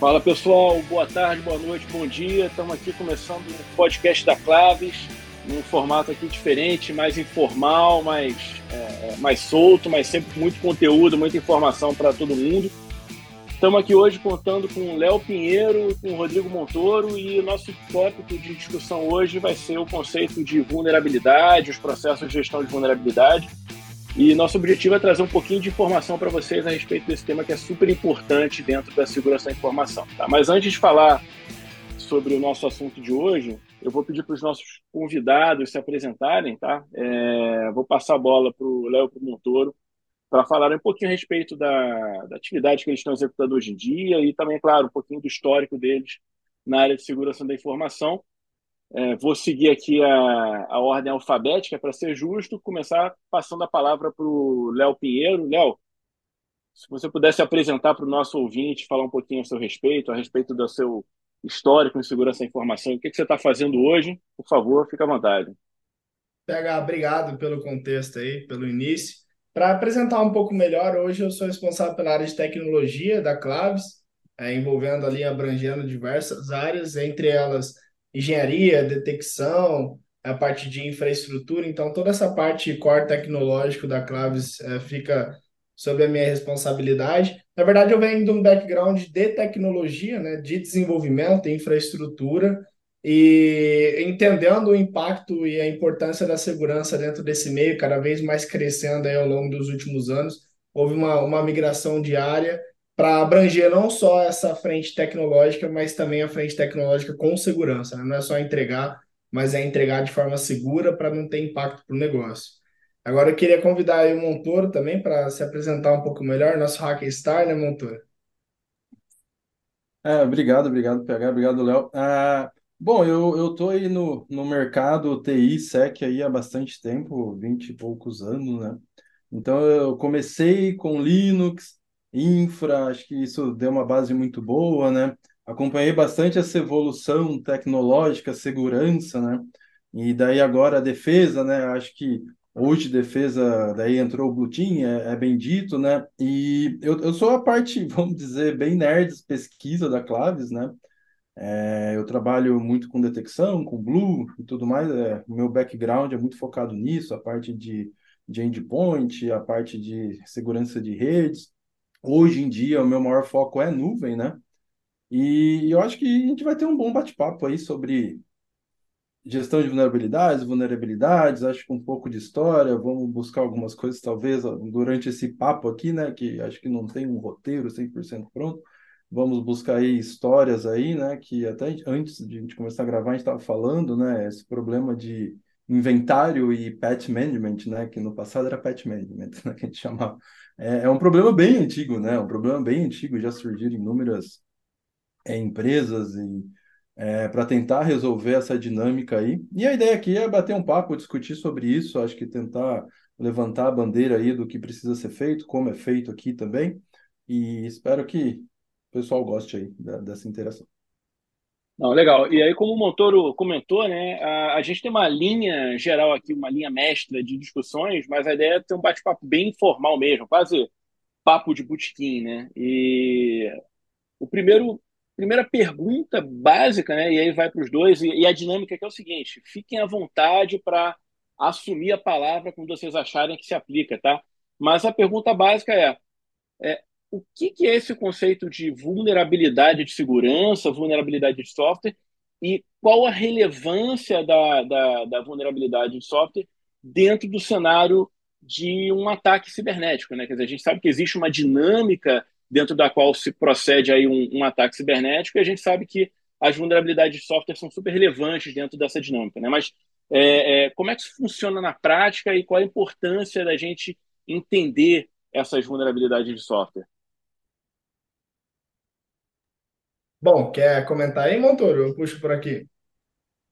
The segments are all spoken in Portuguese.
Fala pessoal, boa tarde, boa noite, bom dia. Estamos aqui começando o podcast da Claves, num formato aqui diferente, mais informal, mais, é, mais solto, mas sempre muito conteúdo, muita informação para todo mundo. Estamos aqui hoje contando com o Léo Pinheiro, com o Rodrigo Montoro e o nosso tópico de discussão hoje vai ser o conceito de vulnerabilidade, os processos de gestão de vulnerabilidade. E nosso objetivo é trazer um pouquinho de informação para vocês a respeito desse tema que é super importante dentro da segurança da informação. Tá? Mas antes de falar sobre o nosso assunto de hoje, eu vou pedir para os nossos convidados se apresentarem, tá? É, vou passar a bola para o Léo Montoro para falar um pouquinho a respeito da, da, atividade que eles estão executando hoje em dia e também, claro, um pouquinho do histórico deles na área de segurança da informação. É, vou seguir aqui a, a ordem alfabética para ser justo, começar passando a palavra para o Léo Pinheiro. Léo, se você pudesse apresentar para o nosso ouvinte, falar um pouquinho a seu respeito, a respeito do seu histórico em segurança da informação, o que, que você está fazendo hoje, por favor, fique à vontade. PH, obrigado pelo contexto aí, pelo início. Para apresentar um pouco melhor, hoje eu sou responsável pela área de tecnologia da Claves, é, envolvendo ali, abrangendo diversas áreas, entre elas engenharia, detecção, a parte de infraestrutura. Então, toda essa parte core tecnológico da Claves é, fica sob a minha responsabilidade. Na verdade, eu venho de um background de tecnologia, né, de desenvolvimento, infraestrutura, e entendendo o impacto e a importância da segurança dentro desse meio, cada vez mais crescendo aí ao longo dos últimos anos, houve uma, uma migração diária para abranger não só essa frente tecnológica, mas também a frente tecnológica com segurança. Né? Não é só entregar, mas é entregar de forma segura para não ter impacto para o negócio. Agora eu queria convidar o Montoro também para se apresentar um pouco melhor, nosso Hacker Star, né, Montoro? É, obrigado, obrigado, PH, obrigado, Léo. Ah, bom, eu, eu tô aí no, no mercado TI, SEC aí há bastante tempo, 20 e poucos anos, né? Então eu comecei com Linux, infra, acho que isso deu uma base muito boa, né? Acompanhei bastante essa evolução tecnológica, segurança, né? E daí agora a defesa, né? Acho que hoje defesa, daí entrou o Blue Team, é, é bendito, né? E eu, eu sou a parte, vamos dizer, bem nerd, pesquisa da Claves, né? É, eu trabalho muito com detecção, com Blue e tudo mais. É, meu background é muito focado nisso, a parte de, de endpoint, a parte de segurança de redes. Hoje em dia, o meu maior foco é nuvem, né? E eu acho que a gente vai ter um bom bate-papo aí sobre gestão de vulnerabilidades, vulnerabilidades, acho que um pouco de história, vamos buscar algumas coisas, talvez, durante esse papo aqui, né? Que acho que não tem um roteiro 100% pronto. Vamos buscar aí histórias aí, né? Que até antes de a gente começar a gravar, a gente estava falando, né? Esse problema de inventário e patch management, né? Que no passado era patch management, né? Que a gente chamava. É, é um problema bem antigo, né? Um problema bem antigo, já surgiram inúmeras é, empresas e é, para tentar resolver essa dinâmica aí. E a ideia aqui é bater um papo, discutir sobre isso, acho que tentar levantar a bandeira aí do que precisa ser feito, como é feito aqui também. E espero que o pessoal goste aí dessa interação. Não, legal. E aí, como o Montoro comentou, né, a, a, gente tem uma linha geral aqui, uma linha mestra de discussões, mas a ideia é ter um bate-papo bem informal mesmo, quase papo de botequim, né? E o primeiro, primeira pergunta básica, né, e aí vai para os dois, e, e, a dinâmica que é o seguinte: fiquem à vontade para assumir a palavra como vocês acharem que se aplica, tá? Mas a pergunta básica é, é o que, que é esse conceito de vulnerabilidade de segurança, vulnerabilidade de software, e qual a relevância da, da, da vulnerabilidade de software dentro do cenário de um ataque cibernético, né? Quer dizer, a gente sabe que existe uma dinâmica dentro da qual se procede aí um, um, ataque cibernético e a gente sabe que as vulnerabilidades de software são super relevantes dentro dessa dinâmica, né? Mas é, é, como é que isso funciona na prática e qual a importância da gente entender essas vulnerabilidades de software? Bom, quer comentar aí, Montoro? Eu puxo por aqui.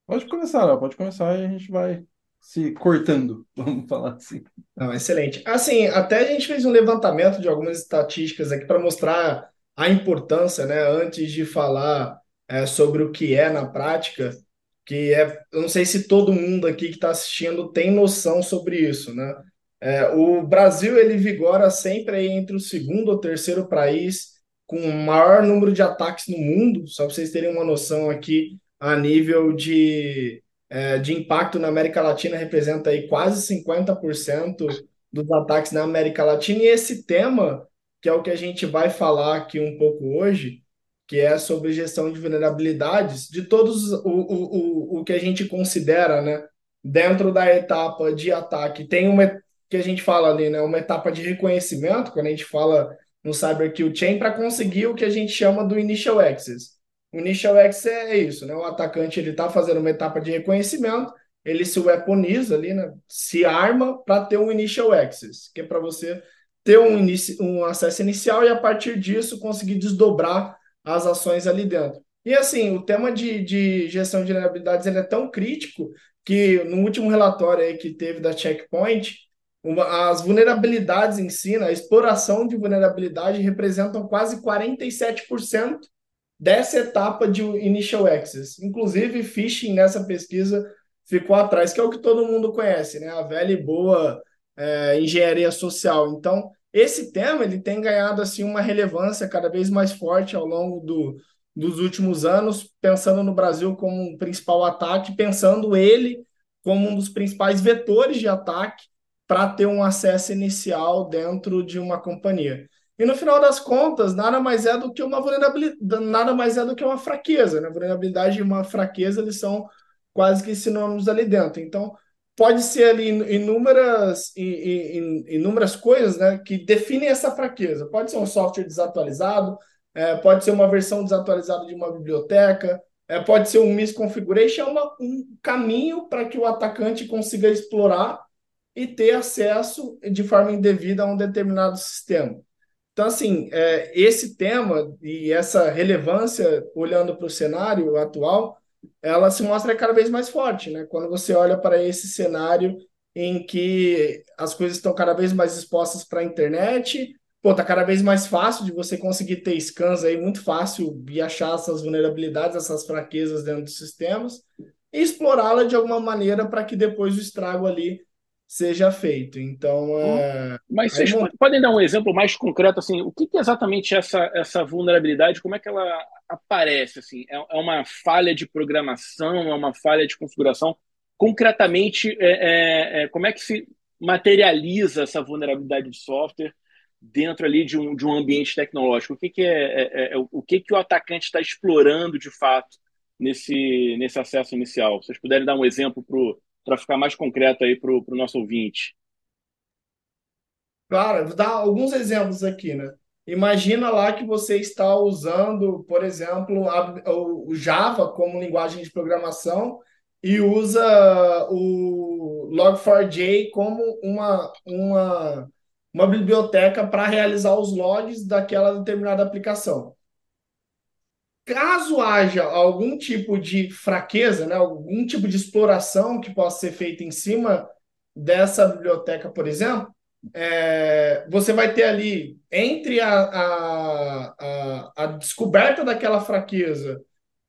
Pode começar, Léo, pode começar e a gente vai se cortando, vamos falar assim. Não, excelente. Assim, até a gente fez um levantamento de algumas estatísticas aqui para mostrar a importância, né, antes de falar é, sobre o que é na prática, que é, eu não sei se todo mundo aqui que está assistindo tem noção sobre isso, né? É, o Brasil ele vigora sempre entre o segundo ou terceiro país com o maior número de ataques no mundo, só para vocês terem uma noção aqui, a nível de, é, de impacto na América Latina, representa aí quase 50% dos ataques na América Latina. E esse tema, que é o que a gente vai falar aqui um pouco hoje, que é sobre gestão de vulnerabilidades, de todos o, o, o, o que a gente considera, né? Dentro da etapa de ataque, tem uma que a gente fala ali, né? Uma etapa de reconhecimento, quando a gente fala no Cyber Chain para conseguir o que a gente chama do Initial Access. O Initial Access é isso, né? O atacante ele está fazendo uma etapa de reconhecimento, ele se weaponiza ali, né? Se arma para ter um Initial Access, que é para você ter um, um acesso inicial e a partir disso conseguir desdobrar as ações ali dentro. E assim, o tema de, de gestão de vulnerabilidades ele é tão crítico que no último relatório aí que teve da Checkpoint, uma, as vulnerabilidades em si, né, a exploração de vulnerabilidade representam quase 47% dessa etapa de initial access. Inclusive, phishing nessa pesquisa ficou atrás, que é o que todo mundo conhece, né? A velha e boa é, engenharia social. Então, esse tema ele tem ganhado assim uma relevância cada vez mais forte ao longo do, dos últimos anos, pensando no Brasil como um principal ataque, pensando ele como um dos principais vetores de ataque para ter um acesso inicial dentro de uma companhia. E no final das contas, nada mais é do que uma vulnerabilidade, nada mais é do que uma fraqueza. Né? Vulnerabilidade e uma fraqueza eles são quase que sinônimos ali dentro. Então, pode ser ali inúmeras, inúmeras coisas né, que definem essa fraqueza. Pode ser um software desatualizado, é, pode ser uma versão desatualizada de uma biblioteca, é, pode ser um misconfiguration, é uma, um caminho para que o atacante consiga explorar e ter acesso de forma indevida a um determinado sistema. Então, assim, é, esse tema e essa relevância, olhando para o cenário atual, ela se mostra cada vez mais forte, né? Quando você olha para esse cenário em que as coisas estão cada vez mais expostas para a internet, pô, tá cada vez mais fácil de você conseguir ter scans aí, muito fácil e achar essas vulnerabilidades, essas fraquezas dentro dos sistemas e explorá-la de alguma maneira para que depois o estrago ali seja feito. Então, hum. é... mas vocês Aí, podem dar um exemplo mais concreto assim, o que, que é exatamente essa essa vulnerabilidade? Como é que ela aparece assim? É, é uma falha de programação? É uma falha de configuração? Concretamente, é, é, é, como é que se materializa essa vulnerabilidade de software dentro ali de um, de um ambiente tecnológico? O que, que é, é o que que o atacante está explorando de fato nesse nesse acesso inicial? Se vocês puderem dar um exemplo para para ficar mais concreto aí para o nosso ouvinte. Claro, vou dar alguns exemplos aqui, né? Imagina lá que você está usando, por exemplo, o Java como linguagem de programação e usa o Log4j como uma, uma, uma biblioteca para realizar os logs daquela determinada aplicação. Caso haja algum tipo de fraqueza, né, algum tipo de exploração que possa ser feita em cima dessa biblioteca, por exemplo, é, você vai ter ali entre a, a, a, a, descoberta daquela fraqueza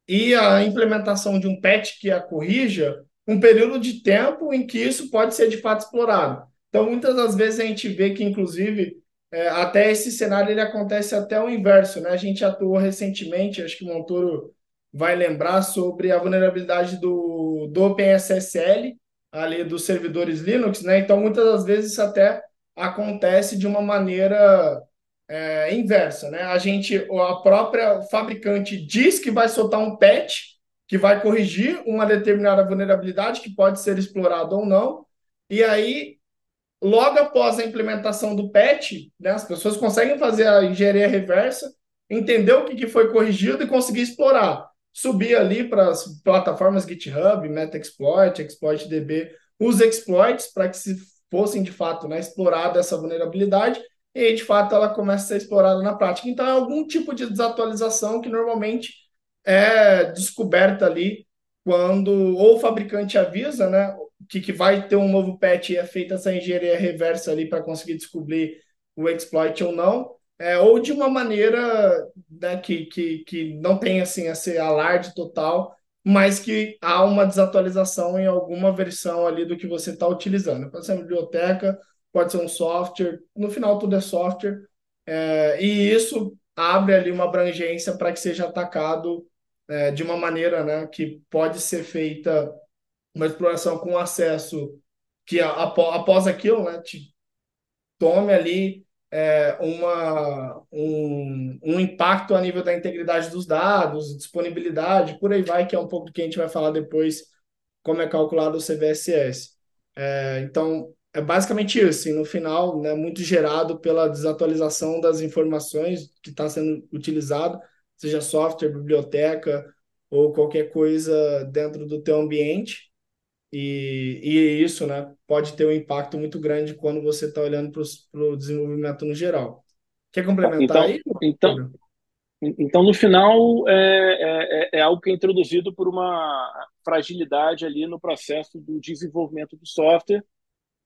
e a implementação de um patch que a corrija, um período de tempo em que isso pode ser de fato explorado. Então, muitas das vezes a gente vê que, inclusive, é, até esse cenário ele acontece até o inverso, né? A gente atuou recentemente, acho que o Montoro vai lembrar sobre a vulnerabilidade do, do OpenSSL, ali dos servidores Linux, né? Então, muitas das vezes isso até acontece de uma maneira é, inversa, né? A gente, a própria fabricante diz que vai soltar um patch que vai corrigir uma determinada vulnerabilidade que pode ser explorada ou não, e aí logo após a implementação do patch, né, as pessoas conseguem fazer a engenharia reversa, entender o que, que foi corrigido e conseguir explorar. Subir ali para as plataformas GitHub, MetaExploit, ExploitDB, os exploits para que se fossem de fato né, explorada essa vulnerabilidade e aí, de fato ela começa a ser explorada na prática. Então é algum tipo de desatualização que normalmente é descoberta ali quando ou o fabricante avisa, né, que, que vai ter um novo patch e é feita essa engenharia reversa ali para conseguir descobrir o exploit ou não, é, ou de uma maneira né, que, que, que não tem assim, esse alarde total, mas que há uma desatualização em alguma versão ali do que você está utilizando. Pode ser uma biblioteca, pode ser um software, no final tudo é software, é, e isso abre ali uma abrangência para que seja atacado é, de uma maneira né, que pode ser feita uma exploração com acesso que após aquilo né, te tome ali é, uma, um, um impacto a nível da integridade dos dados, disponibilidade, por aí vai, que é um pouco do que a gente vai falar depois, como é calculado o CVSS. É, então, é basicamente isso. E no final, né, muito gerado pela desatualização das informações que está sendo utilizado, seja software, biblioteca ou qualquer coisa dentro do teu ambiente. E, e isso né, pode ter um impacto muito grande quando você está olhando para o desenvolvimento no geral. Quer complementar então, aí? Então, então, no final, é, é, é, algo que é introduzido por uma fragilidade ali no processo do desenvolvimento do software,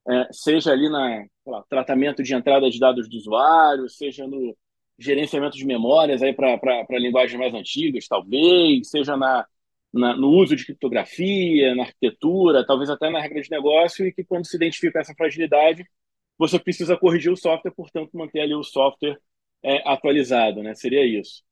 é, seja ali na lá, tratamento de entrada de dados do usuário, seja no gerenciamento de memórias aí para linguagens mais antigas, talvez, seja na na, no uso de criptografia, na arquitetura, talvez até na regra de negócio, e que quando se identifica essa fragilidade, você precisa corrigir o software, portanto, manter ali o software é, atualizado, né? Seria isso.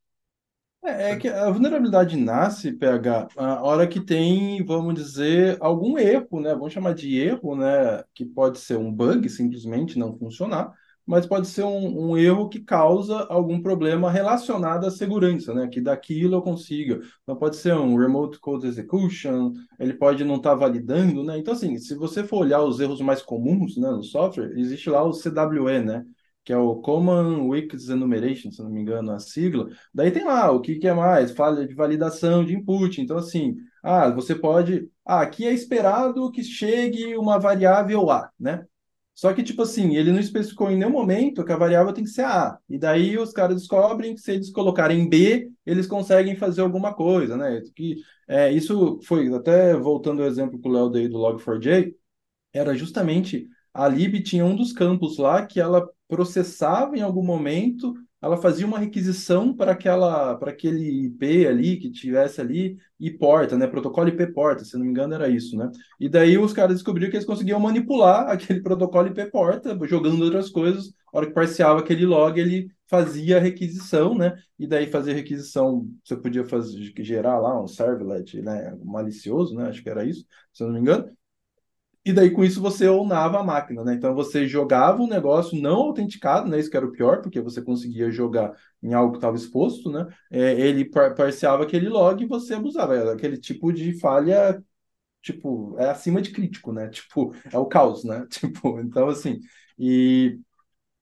É, é, que a vulnerabilidade nasce, PH, a hora que tem, vamos dizer, algum erro, né? Vamos chamar de erro, né? Que pode ser um bug, simplesmente não funcionar, mas pode ser um, um, erro que causa algum problema relacionado à segurança, né? Que daquilo eu consiga. Então pode ser um remote code execution, ele pode não estar tá validando, né? Então assim, se você for olhar os erros mais comuns, né, no software, existe lá o CWE, né? Que é o Common Weakness Enumeration, se não me engano, a sigla. Daí tem lá o que, que é mais, falha de validação de input. Então assim, ah, você pode, ah, aqui é esperado que chegue uma variável A, né? Só que, tipo assim, ele não especificou em nenhum momento que a variável tem que ser A. E daí os caras descobrem que se eles colocarem B, eles conseguem fazer alguma coisa, né? Que, é, isso foi, até voltando ao exemplo que o Léo dei do Log4j, era justamente a lib tinha um dos campos lá que ela processava em algum momento ela fazia uma requisição para aquela para aquele IP ali que tivesse ali e porta, né? Protocolo IP porta, se não me engano era isso, né? E daí os caras descobriram que eles conseguiam manipular aquele protocolo IP porta, jogando outras coisas. A hora que parciava aquele log, ele fazia a requisição, né? E daí fazer requisição, você podia fazer gerar lá um servlet, né? Malicioso, né? Acho que era isso, se não me engano. E daí com isso você ownava a máquina, né? Então você jogava um negócio não autenticado, né? Isso que era o pior, porque você conseguia jogar em algo que estava exposto, né? É, ele par parciava aquele log e você abusava. Era aquele tipo de falha, tipo, é acima de crítico, né? Tipo, é o caos, né? Tipo, então assim. E,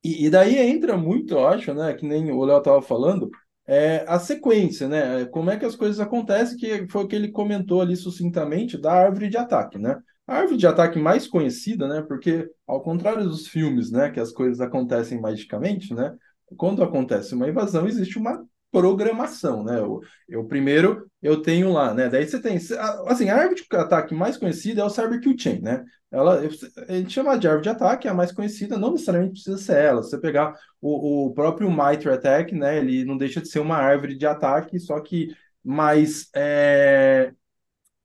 e, e daí entra muito, eu acho, né? Que nem o Léo estava falando, é, a sequência, né? Como é que as coisas acontecem, que foi o que ele comentou ali sucintamente da árvore de ataque, né? A árvore de ataque mais conhecida, né? Porque, ao contrário dos filmes, né? Que as coisas acontecem magicamente, né? Quando acontece uma invasão, existe uma programação, né? Eu, eu primeiro eu tenho lá, né? Daí você tem, assim, a árvore de ataque mais conhecida é o Cyber Kill Chain, né? Ela, a gente chama de árvore de ataque, é a mais conhecida, não necessariamente precisa ser ela. Se você pegar o, o próprio Mitre Attack, né? Ele não deixa de ser uma árvore de ataque, só que mais é,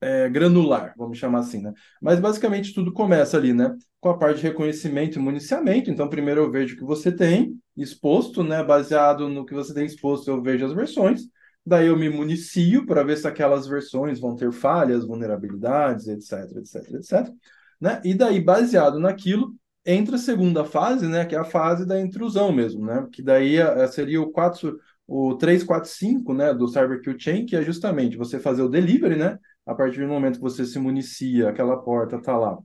é, granular, vamos chamar assim, né? Mas basicamente tudo começa ali, né? Com a parte de reconhecimento e municiamento. Então, primeiro eu vejo o que você tem exposto, né? Baseado no que você tem exposto, eu vejo as versões. Daí eu me municio para ver se aquelas versões vão ter falhas, vulnerabilidades, etc, etc, etc. Né? E daí, baseado naquilo, entra a segunda fase, né? Que é a fase da intrusão mesmo, né? Que daí eh, seria o 4, o 345, né? Do Cyber Kill Chain, que é justamente você fazer o delivery, né? A partir do momento que você se municia, aquela porta está lá,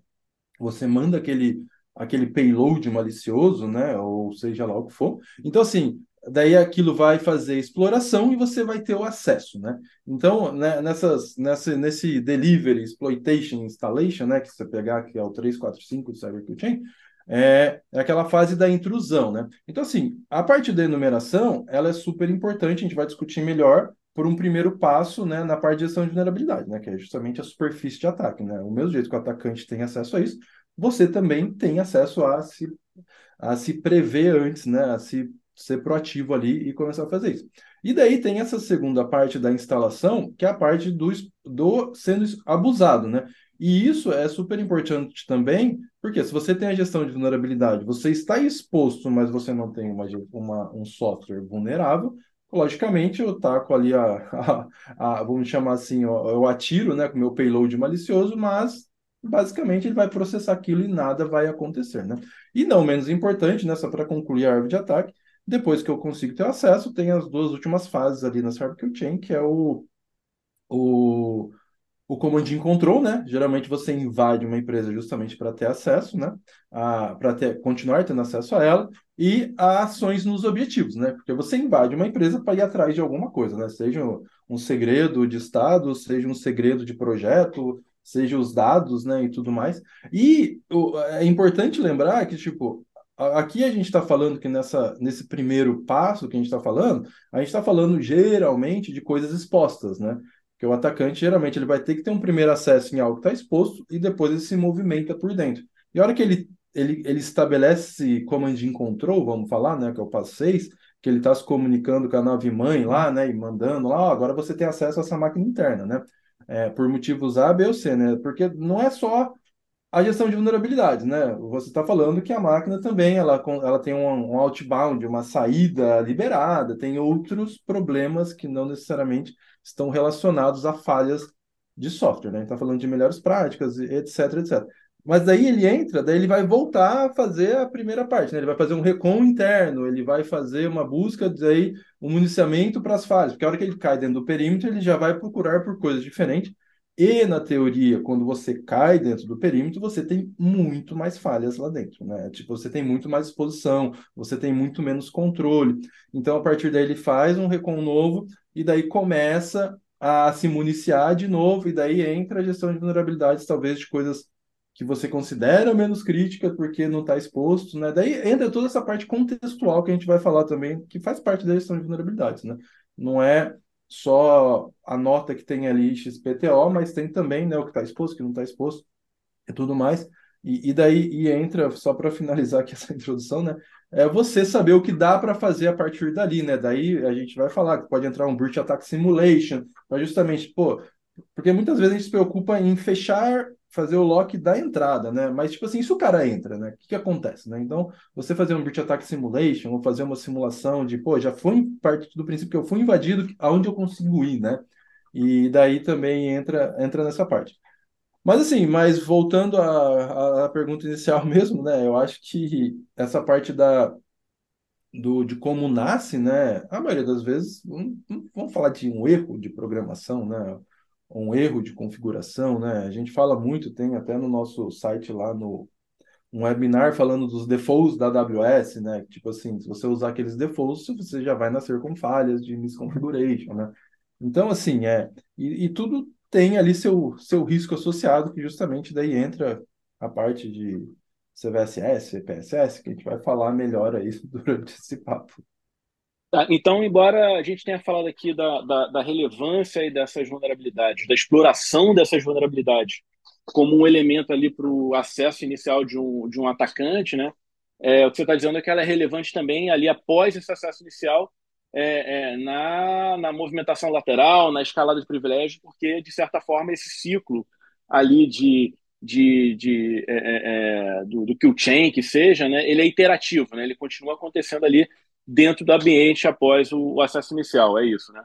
você manda aquele, aquele payload malicioso, né? Ou seja lá o que for. Então, assim, daí aquilo vai fazer exploração e você vai ter o acesso, né? Então, né, nessas, nessa, nesse delivery, exploitation, installation, né? Que você pegar, que é o 345 do Cyber Chain, é, é aquela fase da intrusão, né? Então, assim, a parte da enumeração, ela é super importante, a gente vai discutir melhor, por um primeiro passo né, na parte de gestão de vulnerabilidade, né, que é justamente a superfície de ataque. Né? O mesmo jeito que o atacante tem acesso a isso, você também tem acesso a se, a se prever antes, né, a se ser proativo ali e começar a fazer isso. E daí tem essa segunda parte da instalação, que é a parte do, do sendo abusado, né? E isso é super importante também, porque se você tem a gestão de vulnerabilidade, você está exposto, mas você não tem uma, uma um software vulnerável, logicamente eu taco ali a, a, a vamos chamar assim, eu atiro, né, com meu payload malicioso, mas basicamente ele vai processar aquilo e nada vai acontecer, né? E não menos importante, né, só para concluir a árvore de ataque, depois que eu consigo ter acesso, tem as duas últimas fases ali na Barbecue Chain, que é o, o o Command Control, né? Geralmente você invade uma empresa justamente para ter acesso, né? Para ter, continuar tendo acesso a ela e a ações nos objetivos, né? Porque você invade uma empresa para ir atrás de alguma coisa, né? Seja um segredo de Estado, seja um segredo de projeto, seja os dados, né? E tudo mais. E é importante lembrar que, tipo, aqui a gente está falando que nessa, nesse primeiro passo que a gente está falando, a gente está falando geralmente de coisas expostas, né? Porque o atacante, geralmente, ele vai ter que ter um primeiro acesso em algo que está exposto e depois ele se movimenta por dentro. E a hora que ele, ele, ele estabelece command in control, vamos falar, né, que é o passo 6, que ele está se comunicando com a nave mãe lá, né, e mandando lá, agora você tem acesso a essa máquina interna, né, é, por motivos A, B ou C, né, porque não é só a gestão de vulnerabilidades, né? Você está falando que a máquina também ela, ela tem um, um outbound, uma saída liberada, tem outros problemas que não necessariamente estão relacionados a falhas de software, né? Está falando de melhores práticas, etc, etc. Mas daí ele entra, daí ele vai voltar a fazer a primeira parte, né? Ele vai fazer um recon interno, ele vai fazer uma busca, daí um municiamento para as falhas, porque a hora que ele cai dentro do perímetro, ele já vai procurar por coisas diferentes e na teoria, quando você cai dentro do perímetro, você tem muito mais falhas lá dentro, né? Tipo, você tem muito mais exposição, você tem muito menos controle. Então, a partir daí, ele faz um recon novo e daí começa a se municiar de novo, e daí entra a gestão de vulnerabilidades, talvez de coisas que você considera menos crítica porque não está exposto, né? Daí entra toda essa parte contextual que a gente vai falar também, que faz parte da gestão de vulnerabilidades, né? Não é só a nota que tem ali XPTO, mas tem também né, o que está exposto, o que não está exposto e tudo mais. E, e daí e entra, só para finalizar aqui essa introdução, né? É você saber o que dá para fazer a partir dali, né? Daí a gente vai falar que pode entrar um Breach Attack Simulation, para justamente, pô, porque muitas vezes a gente se preocupa em fechar fazer o lock da entrada, né? Mas, tipo assim, se o cara entra, né? O que, que acontece, né? Então, você fazer um Breach Attack Simulation ou fazer uma simulação de, pô, já foi parte do princípio que eu fui invadido, aonde eu consigo ir, né? E daí também entra, entra nessa parte. Mas assim, mas voltando à, à pergunta inicial mesmo, né? Eu acho que essa parte da, do, de como nasce, né? A maioria das vezes, vamos falar de um erro de programação, né? Um erro de configuração, né? A gente fala muito, tem até no nosso site lá no um webinar falando dos defaults da AWS, né? Tipo assim, se você usar aqueles defaults, você já vai nascer com falhas de misconfiguration, né? Então, assim, é. E, e tudo tem ali seu, seu risco associado, que justamente daí entra a parte de CVSS, CPSS, que a gente vai falar melhor aí durante esse papo. Tá, então, embora a gente tenha falado aqui da, da, da relevância e dessas vulnerabilidades, da exploração dessas vulnerabilidades como um elemento ali para o acesso inicial de um, de um atacante, né? É, o que você está dizendo é que ela é relevante também ali após esse acesso inicial é, é, na, na movimentação lateral, na escalada de privilégio, porque, de certa forma, esse ciclo ali de, de, de é, é, é do, do kill chain, que seja, né, ele é iterativo, né, ele continua acontecendo ali dentro do ambiente após o, acesso inicial, é isso, né?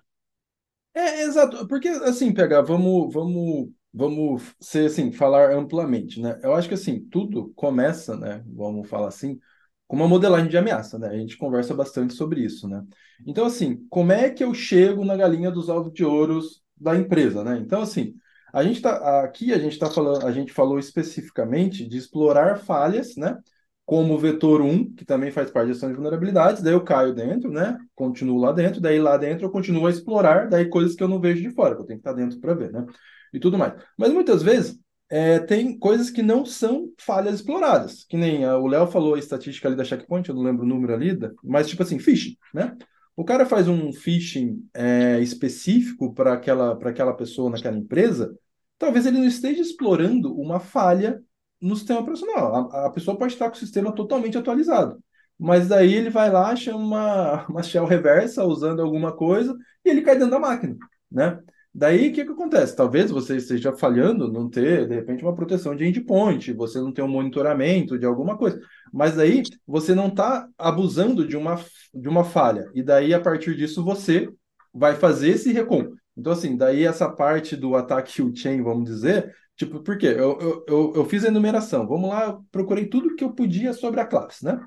É, exato, porque assim, pegar, vamos, vamos, vamos ser assim, falar amplamente, né? Eu acho que assim, tudo começa, né? Vamos falar assim, com uma modelagem de ameaça, né? A gente conversa bastante sobre isso, né? Então, assim, como é que eu chego na galinha dos ovos de ouros da empresa, né? Então, assim, a gente tá aqui a gente está falando, a gente falou especificamente de explorar falhas, né? Como vetor 1, que também faz parte da gestão de vulnerabilidades, daí eu caio dentro, né? Continuo lá dentro, daí lá dentro eu continuo a explorar, daí coisas que eu não vejo de fora, que eu tenho que estar dentro para ver, né? E tudo mais. Mas muitas vezes é, tem coisas que não são falhas exploradas, que nem a, o Léo falou a estatística ali da checkpoint, eu não lembro o número ali, mas tipo assim, phishing, né? O cara faz um phishing é, específico para aquela, aquela pessoa naquela empresa, talvez ele não esteja explorando uma falha no sistema operacional. A, a, pessoa pode estar com o sistema totalmente atualizado. Mas daí ele vai lá, chama uma, uma shell reversa usando alguma coisa e ele cai dentro da máquina, né? Daí, o que que acontece? Talvez você esteja falhando, não ter, de repente, uma proteção de endpoint, você não tem um monitoramento de alguma coisa. Mas daí, você não está abusando de uma, de uma falha. E daí, a partir disso, você vai fazer esse recon. Então, assim, daí essa parte do ataque chain, vamos dizer, tipo, por quê? Eu, eu, eu, eu fiz a enumeração. Vamos lá, procurei tudo que eu podia sobre a classe, né?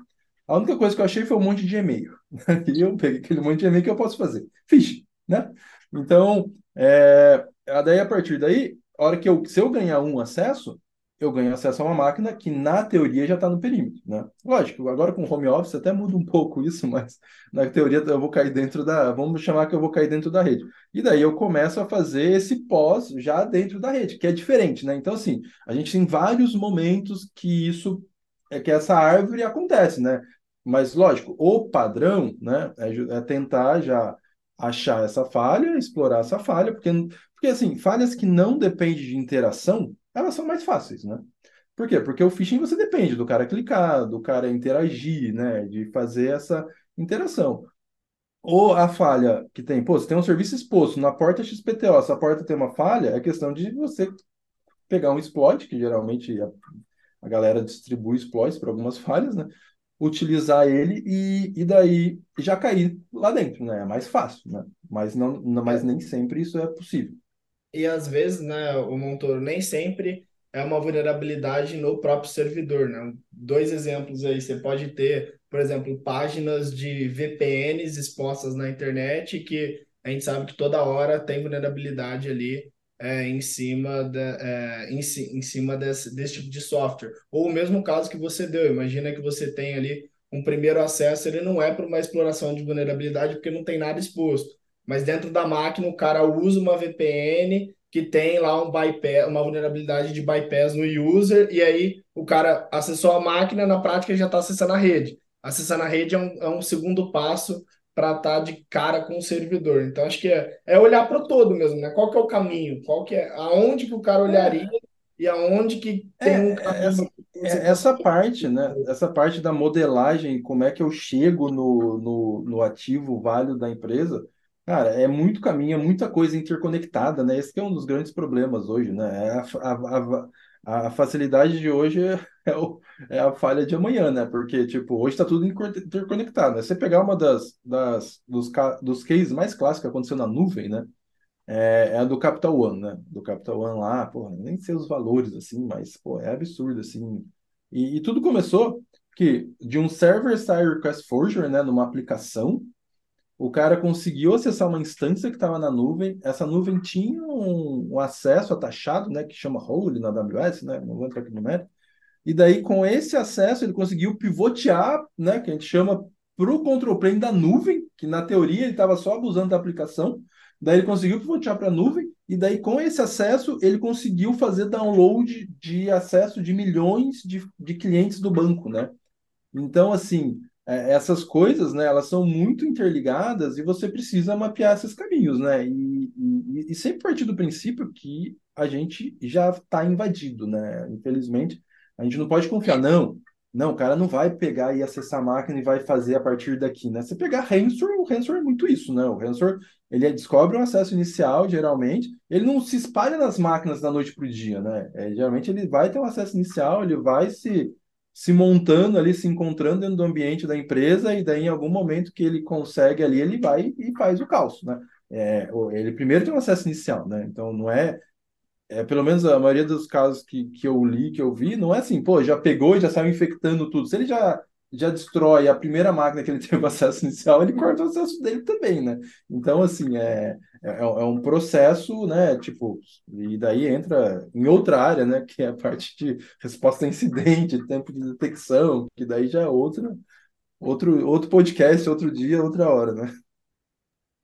A única coisa que eu achei foi um monte de e-mail. E eu peguei aquele monte de e-mail que eu posso fazer. Fiz, né? Então, é, daí a partir daí, a hora que eu, se eu ganhar um acesso, eu ganho acesso a uma máquina que, na teoria, já está no perímetro, né? Lógico, agora com home office até muda um pouco isso, mas na teoria eu vou cair dentro da. Vamos chamar que eu vou cair dentro da rede. E daí eu começo a fazer esse pós já dentro da rede, que é diferente, né? Então, assim, a gente tem vários momentos que isso é que essa árvore acontece, né? Mas, lógico, o padrão, né, é, é tentar já achar essa falha, explorar essa falha, porque, porque assim, falhas que não dependem de interação, elas são mais fáceis, né? Por quê? Porque o phishing você depende do cara clicar, do cara interagir, né? De fazer essa interação. Ou a falha que tem, pô, você tem um serviço exposto na porta XPTO, se a porta tem uma falha, é questão de você pegar um exploit, que geralmente a, a galera distribui exploits para algumas falhas, né? utilizar ele e, e daí já cair lá dentro, né? É mais fácil, né? Mas, não, mas nem sempre isso é possível. E às vezes, né, o Montoro, nem sempre é uma vulnerabilidade no próprio servidor, né? Dois exemplos aí, você pode ter, por exemplo, páginas de VPNs expostas na internet que a gente sabe que toda hora tem vulnerabilidade ali é, em cima, de, é, em, em, cima desse, desse tipo de software. Ou o mesmo caso que você deu, imagina que você tem ali um primeiro acesso, ele não é para uma exploração de vulnerabilidade porque não tem nada exposto. Mas dentro da máquina o cara usa uma VPN que tem lá um bypass, uma vulnerabilidade de bypass no user, e aí o cara acessou a máquina, na prática já está acessando a rede. Acessar a rede é um, é um segundo passo para estar tá de cara com o servidor. Então acho que é, é olhar para o todo mesmo, né? Qual que é o caminho? Qual que é aonde que o cara olharia é. e aonde que tem é, um caminho. Essa, é, essa parte, né? Essa parte da modelagem, como é que eu chego no, no, no ativo válido da empresa, cara, é muito caminho, é muita coisa interconectada, né? Esse é um dos grandes problemas hoje, né? É a, a, a, a facilidade de hoje é, o, é, a falha de amanhã, né? Porque, tipo, hoje está tudo interconectado, né? Você pegar uma das, das dos, dos cases mais clássicos que aconteceu na nuvem, né? É, é a do Capital One, né? Do Capital One lá, porra, nem sei os valores, assim, mas, pô, é absurdo, assim. E, e tudo começou que de um server-side request forgery, né? Numa aplicação, o cara conseguiu acessar uma instância que estava na nuvem. Essa nuvem tinha um, um, acesso atachado, né, que chama role na AWS, né, não vou entrar aqui no mérito. E daí, com esse acesso, ele conseguiu pivotear, né, que a gente chama para o control plane da nuvem, que na teoria ele estava só abusando da aplicação. Daí ele conseguiu pivotear para a nuvem, e daí com esse acesso ele conseguiu fazer download de acesso de milhões de, de clientes do banco, né? Então, assim, é, essas coisas, né, elas são muito interligadas e você precisa mapear esses caminhos, né? E, e, e sempre partir do princípio que a gente já está invadido, né? Infelizmente, a gente não pode confiar, não. Não, o cara não vai pegar e acessar a máquina e vai fazer a partir daqui, né? Você pegar ransomware, o ransomware é muito isso, né? O ransomware, ele descobre um acesso inicial, geralmente, ele não se espalha nas máquinas da noite para o dia, né? É, geralmente ele vai ter um acesso inicial, ele vai se se montando ali, se encontrando dentro do ambiente da empresa, e daí em algum momento que ele consegue ali, ele vai e faz o caos, né? É, ele primeiro tem um acesso inicial, né? Então não é, é, pelo menos a maioria dos casos que, que eu li, que eu vi, não é assim, pô, já pegou e já saiu infectando tudo. Se ele já já destrói a primeira máquina que ele teve acesso inicial, ele corta o acesso dele também, né? Então, assim, é, é, é, um processo, né? Tipo, e daí entra em outra área, né? Que é a parte de resposta a incidente, tempo de detecção, que daí já é outra, outro, outro podcast, outro dia, outra hora, né?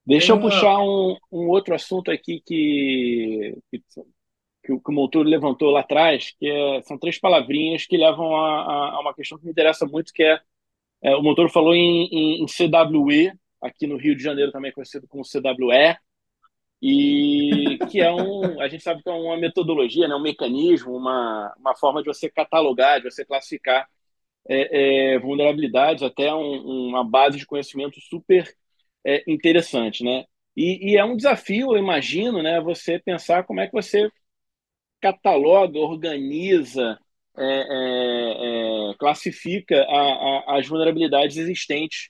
Deixa eu puxar um, um outro assunto aqui que, que, que o, que o levantou lá atrás, que é, são três palavrinhas que levam a, a, a, uma questão que me interessa muito, que é, é o Montoro falou em, em, em, CWE, aqui no Rio de Janeiro também é conhecido como CWE, e que é um, a gente sabe que é uma metodologia, né, um mecanismo, uma, uma forma de você catalogar, de você classificar é, é, vulnerabilidades, até um, uma base de conhecimento super é, interessante, né? E, e, é um desafio, eu imagino, né, você pensar como é que você cataloga, organiza, é, é, é, classifica a, a, as vulnerabilidades existentes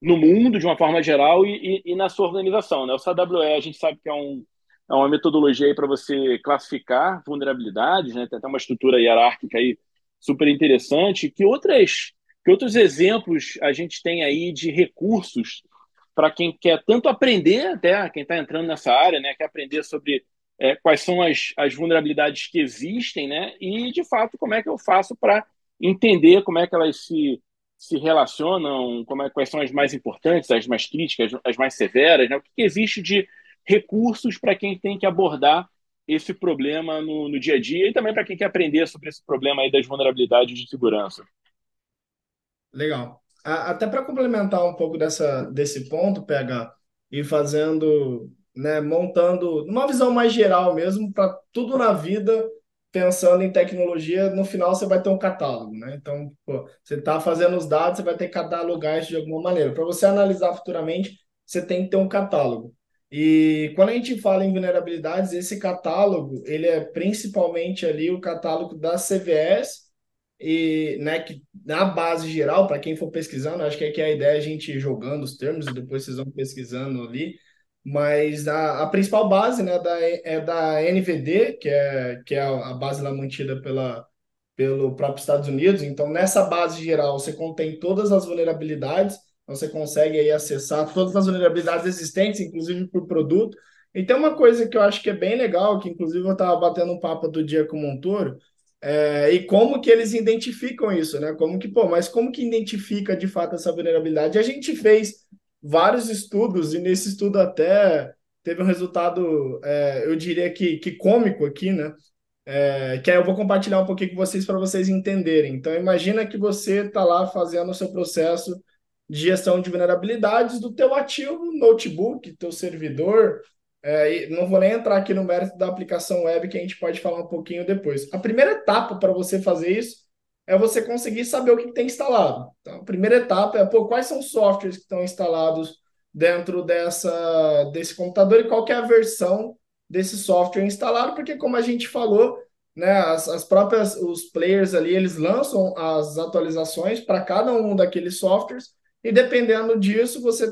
no mundo de uma forma geral e, e, e na sua organização. Né? O CWE a gente sabe que é, um, é uma metodologia para você classificar vulnerabilidades, né? tem até uma estrutura hierárquica aí super interessante. Que, outras, que outros exemplos a gente tem aí de recursos para quem quer tanto aprender, até quem está entrando nessa área, né? quer aprender sobre é, quais são as, as vulnerabilidades que existem, né? E, de fato, como é que eu faço para entender como é que elas se, se relacionam, como é, quais são as mais importantes, as mais críticas, as mais severas, né? O que, que existe de recursos para quem tem que abordar esse problema no, no dia a dia e também para quem quer aprender sobre esse problema aí das vulnerabilidades de segurança. Legal. Até para complementar um pouco dessa, desse ponto, pega e fazendo né, montando uma visão mais geral mesmo para tudo na vida, pensando em tecnologia, no final você vai ter um catálogo, né? Então, pô, você está fazendo os dados, você vai ter que catalogar isso de alguma maneira. Para você analisar futuramente, você tem que ter um catálogo. E quando a gente fala em vulnerabilidades, esse catálogo, ele é principalmente ali o catálogo das CVS e, né, que na base geral, para quem for pesquisando, acho que aqui a ideia é a gente jogando os termos e depois vocês vão pesquisando ali mas a, a principal base né, da, é da NVD, que é, que é a base lá mantida pela, pelo próprio Estados Unidos. Então, nessa base geral, você contém todas as vulnerabilidades, então você consegue aí acessar todas as vulnerabilidades existentes, inclusive por produto. E tem uma coisa que eu acho que é bem legal, que inclusive eu estava batendo um papo do dia com o Montoro, é, e como que eles identificam isso, né? Como que, pô, mas como que identifica de fato essa vulnerabilidade? A gente fez vários estudos, e nesse estudo até teve um resultado, é, eu diria que, que cômico aqui, né? É, que aí eu vou compartilhar um pouquinho com vocês para vocês entenderem. Então, imagina que você está lá fazendo o seu processo de gestão de vulnerabilidades do teu ativo, notebook, teu servidor. É, não vou nem entrar aqui no mérito da aplicação web, que a gente pode falar um pouquinho depois. A primeira etapa para você fazer isso é você conseguir saber o que tem instalado. Então, a primeira etapa é pô, quais são os softwares que estão instalados dentro dessa, desse computador e qual é a versão desse software instalado, porque como a gente falou, né, as, as próprias os players ali eles lançam as atualizações para cada um daqueles softwares e dependendo disso você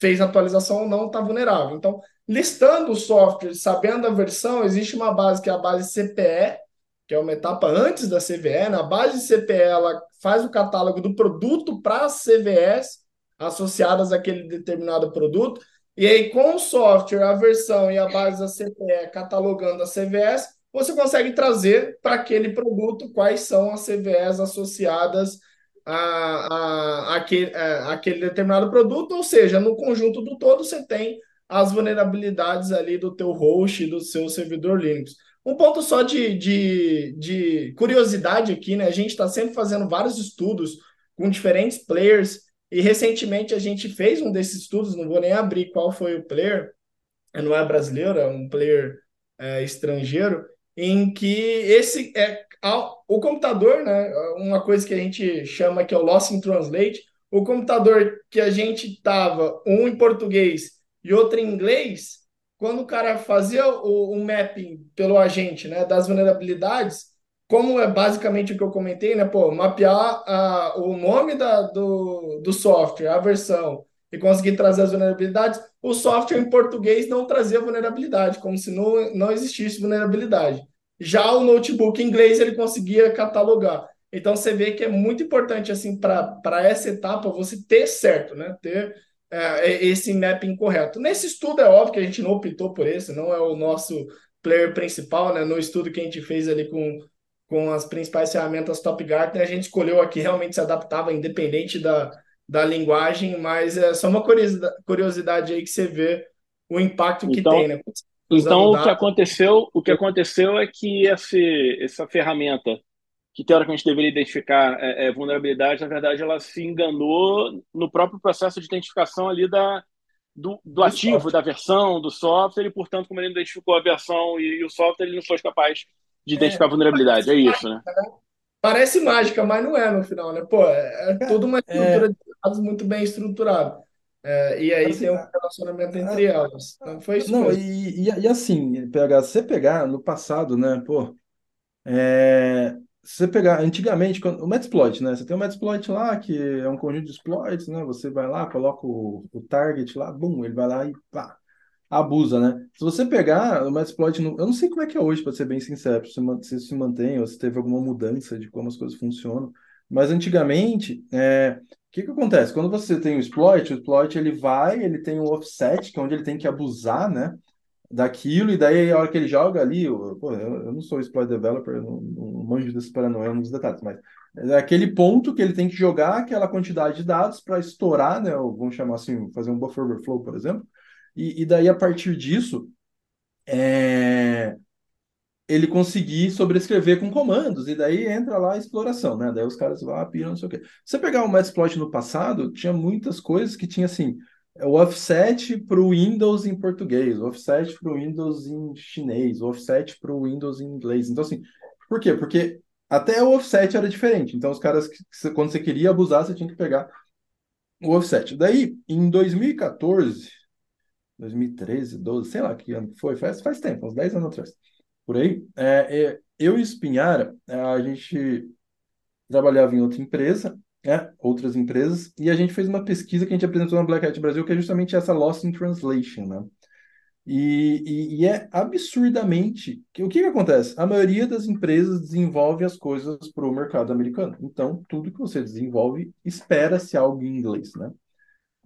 fez atualização ou não está vulnerável. Então, listando os softwares, sabendo a versão, existe uma base que é a base CPE, que é uma etapa antes da CVE, na base de CPE, ela faz o catálogo do produto para as CVEs associadas àquele determinado produto, e aí com o software, a versão e a base da CPE catalogando as CVEs, você consegue trazer para aquele produto quais são as CVEs associadas a, a, aquele, a, aquele determinado produto, ou seja, no conjunto do todo você tem as vulnerabilidades ali do teu host, do seu servidor Linux. Um ponto só de, de, de curiosidade aqui, né? A gente está sempre fazendo vários estudos com diferentes players e recentemente a gente fez um desses estudos, não vou nem abrir qual foi o player, não é brasileiro, é um player é, estrangeiro, em que esse é o computador, né? Uma coisa que a gente chama que é o loss in translate, o computador que a gente tava um em português e outro em inglês, quando o cara fazia o, o mapping pelo agente, né, das vulnerabilidades, como é basicamente o que eu comentei, né, pô, mapear a, o nome da, do, do software, a versão, e conseguir trazer as vulnerabilidades, o software em português não trazia vulnerabilidade, como se não, não existisse vulnerabilidade. Já o notebook em inglês ele conseguia catalogar. Então você vê que é muito importante assim para essa etapa você ter certo, né? Ter é, esse mapping correto. Nesse estudo é óbvio que a gente não optou por esse, não é o nosso player principal, né? No estudo que a gente fez ali com, com as principais ferramentas Top Garden, a gente escolheu aqui realmente se adaptava independente da, da linguagem, mas é só uma curiosidade, aí que você vê o impacto que então, tem, né? Então o que aconteceu, o que aconteceu é que esse, essa ferramenta que teoricamente deveria identificar é, é, vulnerabilidade, na verdade ela se enganou no próprio processo de identificação ali da, do, do ativo, software. da versão do software, e portanto, como ele identificou a versão e, e o software, ele não foi capaz de identificar é, a vulnerabilidade. É isso, né? né? Parece mágica, mas não é no final, né? Pô, é, é toda uma é. estrutura de dados muito bem estruturada. é, e aí Assim, tem um relacionamento entre a- elas. Então foi isso não, e, e, e assim, PH, se você pegar no passado, né, pô, é, se você pegar, antigamente, quando- o Metasploit, né, você tem o Metasploit lá, que é um conjunto de exploits, né, você vai lá, coloca o, o target lá, bum, ele vai lá e pá, abusa, né? Se você pegar o Metasploit, no- eu não sei como é que é hoje, para ser bem sincero, se se isso se mantém ou se teve alguma mudança de como as coisas funcionam, mas antigamente, é, o que que acontece? Quando você tem o exploit, o exploit ele vai, ele tem o offset, que é onde ele tem que abusar, né? Daquilo, e daí a hora que ele joga ali, eu, pô, eu, eu não sou exploit developer, eu não, não manjo desse paranoia nos detalhes, mas é aquele ponto que ele tem que jogar aquela quantidade de dados para estourar, né, ou vamos chamar assim, fazer um buffer overflow, por exemplo, e, e daí a partir disso, é, ele conseguir sobrescrever com comandos, e daí entra lá a exploração, né? Daí os caras vão lá, piram, não sei o quê. Se você pegar o Metasploit no passado, tinha muitas coisas que tinha assim, o offset para o Windows em português, o offset para o Windows em chinês, o offset para o Windows em inglês. Então, assim, por quê? Porque até o offset era diferente. Então, os caras, quando você queria abusar, você tinha que pegar o offset. Daí, em 2014, 2013, 12, sei lá que ano foi, faz, faz tempo, uns 10 anos atrás por aí, é, é, eu e o Spinhara, é, a gente trabalhava em outra empresa, né, outras empresas, e a gente fez uma pesquisa que a gente apresentou na Black Hat Brasil, que é justamente essa Loss in Translation, né? E, e, e é absurdamente. O que que acontece? A maioria das empresas desenvolve as coisas para o mercado americano. Então, tudo que você desenvolve, espera-se algo em inglês, né?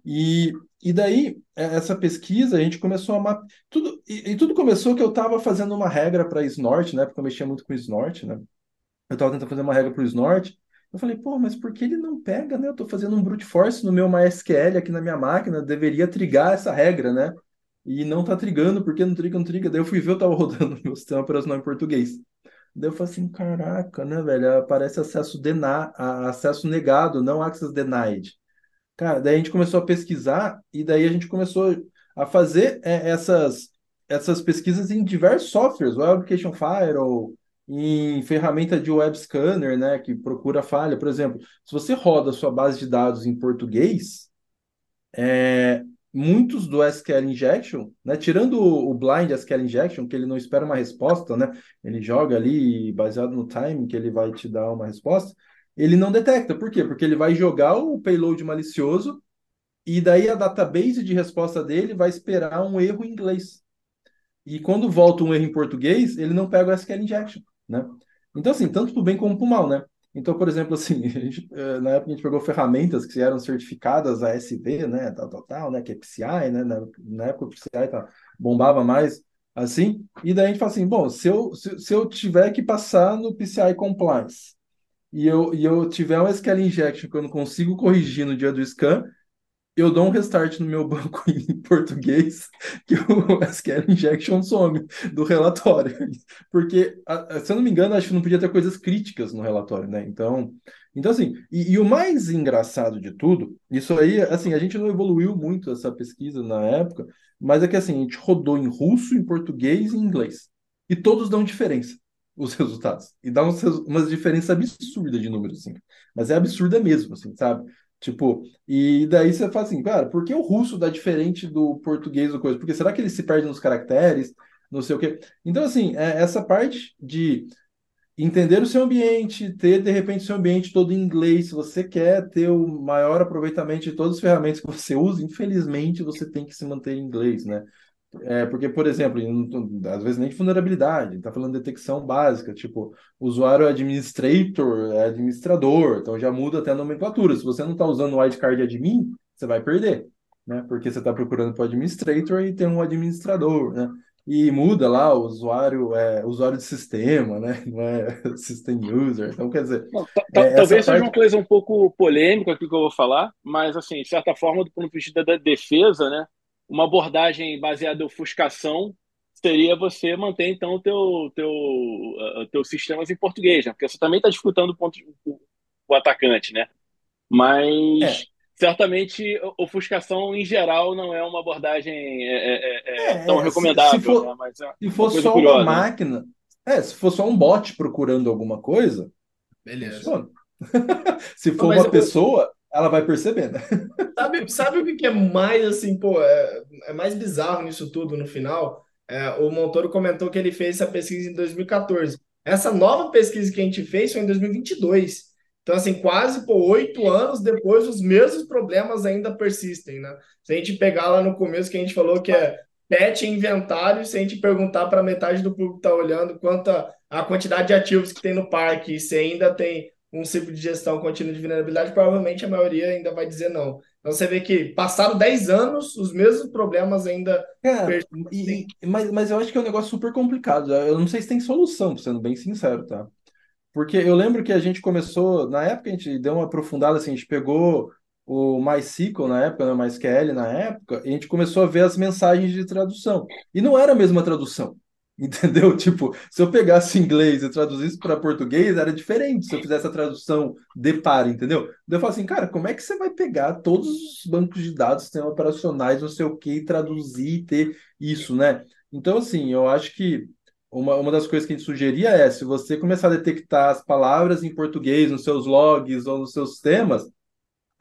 E, e daí, é, essa pesquisa, a gente começou a mapear. Tudo, e, e tudo começou que eu estava fazendo uma regra para Snort, né? Porque eu mexia muito com Snort, né? Eu estava tentando fazer uma regra para o Snort. Eu falei, pô, mas por que ele não pega, né? Eu estou fazendo um brute force no meu MySQL aqui na minha máquina, deveria trigar essa regra, né? E não tá trigando, porque não triga, não triga. Daí eu fui ver, eu tava rodando meu sistema operacional em português. Daí eu falei assim, caraca, né, velho? Aparece acesso, dena acesso negado, não access denied. Cara, daí a gente começou a pesquisar e daí a gente começou a fazer é, essas, essas pesquisas em diversos softwares, Web Application Firewall, em ferramenta de web scanner, né, que procura falha. Por exemplo, se você roda sua base de dados em português, é, muitos do SQL Injection, né, tirando o, blind SQL Injection, que ele não espera uma resposta, né, ele joga ali baseado no timing que ele vai te dar uma resposta, ele não detecta. Por quê? Porque ele vai jogar o payload malicioso e daí a database de resposta dele vai esperar um erro em inglês. E quando volta um erro em português, ele não pega o SQL injection, né? Então, assim, tanto para o bem como para o mal, né? Então, por exemplo, assim, gente, eh, na época a gente pegou ferramentas que eram certificadas ASV, né, tal, tal, tal, né, que é PCI, né, na, na época o PCI tá, bombava mais, assim, e daí a gente fala assim, bom, se eu, se, se eu tiver que passar no PCI Compliance, e eu, e eu tiver um SQL injection que eu não consigo corrigir no dia do scan, eu dou um restart no meu banco em português, que o SQL injection some do relatório. Porque, se eu não me engano, acho que não podia ter coisas críticas no relatório, né? Então, então assim, e, e o mais engraçado de tudo, isso aí, assim, a gente não evoluiu muito essa pesquisa na época, mas é que assim, a gente rodou em russo, em português e em inglês. E todos dão diferença, os resultados. E dá resu- umas diferenças absurdas de números, assim. Mas é absurda mesmo, assim, sabe? Tipo, e daí você fala assim, cara, por que o russo dá diferente do português ou coisa? Porque será que ele se perde nos caracteres? Não sei o quê. Então, assim, é, essa parte de entender o seu ambiente, ter de repente o seu ambiente todo em inglês, se você quer ter o maior aproveitamento de todas as ferramentas que você usa, infelizmente você tem que se manter em inglês, né? É, porque, por exemplo, em- às vezes nem de vulnerabilidade, está falando de detecção básica, tipo, usuário administrator é administrador, então já muda até a nomenclatura. Se você não está usando o wildcard admin, você vai perder, né? Porque você está procurando para o administrator e tem um administrador, né? E muda lá o usuário, é, usuário de sistema, né? Não é system user. Então, quer dizer, Não, é, talvez seja parte. uma coisa um pouco polêmica aqui que eu vou falar, mas, assim, de certa forma, do ponto de vista da defesa, né, uma abordagem baseada em ofuscação seria você manter, então, o teu, teu, uh, teus sistemas em português, né? Porque você também está disputando o, ponto, o, o atacante, né? É, Mas, certamente, ofuscação, em geral, não é uma abordagem é, é, é, é tão é, é, se, se recomendável, né? for, Mas é se uma for coisa só uma curiosa, né? máquina, é, se for só um bot procurando alguma coisa, Beleza. Se for Mas uma pessoa, ela vai perceber, né? Sabe, sabe o que é mais assim, pô, é, é mais bizarro nisso tudo no final? É, o Montoro comentou que ele fez essa pesquisa em 2014. Essa nova pesquisa que a gente fez foi em 2022. Então, assim, quase oito anos depois, os mesmos problemas ainda persistem, né? Se a gente pegar lá no começo que a gente falou que é pet inventário, se a gente perguntar para metade do público que está olhando quanta a quantidade de ativos que tem no parque, se ainda tem um ciclo de gestão contínuo de vulnerabilidade, provavelmente a maioria ainda vai dizer não. Então você vê que passaram 10 anos, os mesmos problemas ainda. E, mas, mas eu acho que é um negócio super complicado. Eu não sei se tem solução, sendo bem sincero, tá? Porque eu lembro que a gente começou, na época a gente deu uma aprofundada, assim, a gente pegou o MySQL na época, né, o MySQL na época, e a gente começou a ver as mensagens de tradução. E não era a mesma tradução. Entendeu? Tipo, se eu pegasse inglês e traduzisse para português, era diferente se eu fizesse a tradução de par, entendeu? Daí eu falo assim, cara, como é que você vai pegar todos os bancos de dados, sistemas operacionais, não sei o que, e traduzir e ter isso, né? Então, assim, eu acho que uma, uma das coisas que a gente sugeria é, se você começar a detectar as palavras em português nos seus logs ou nos seus sistemas,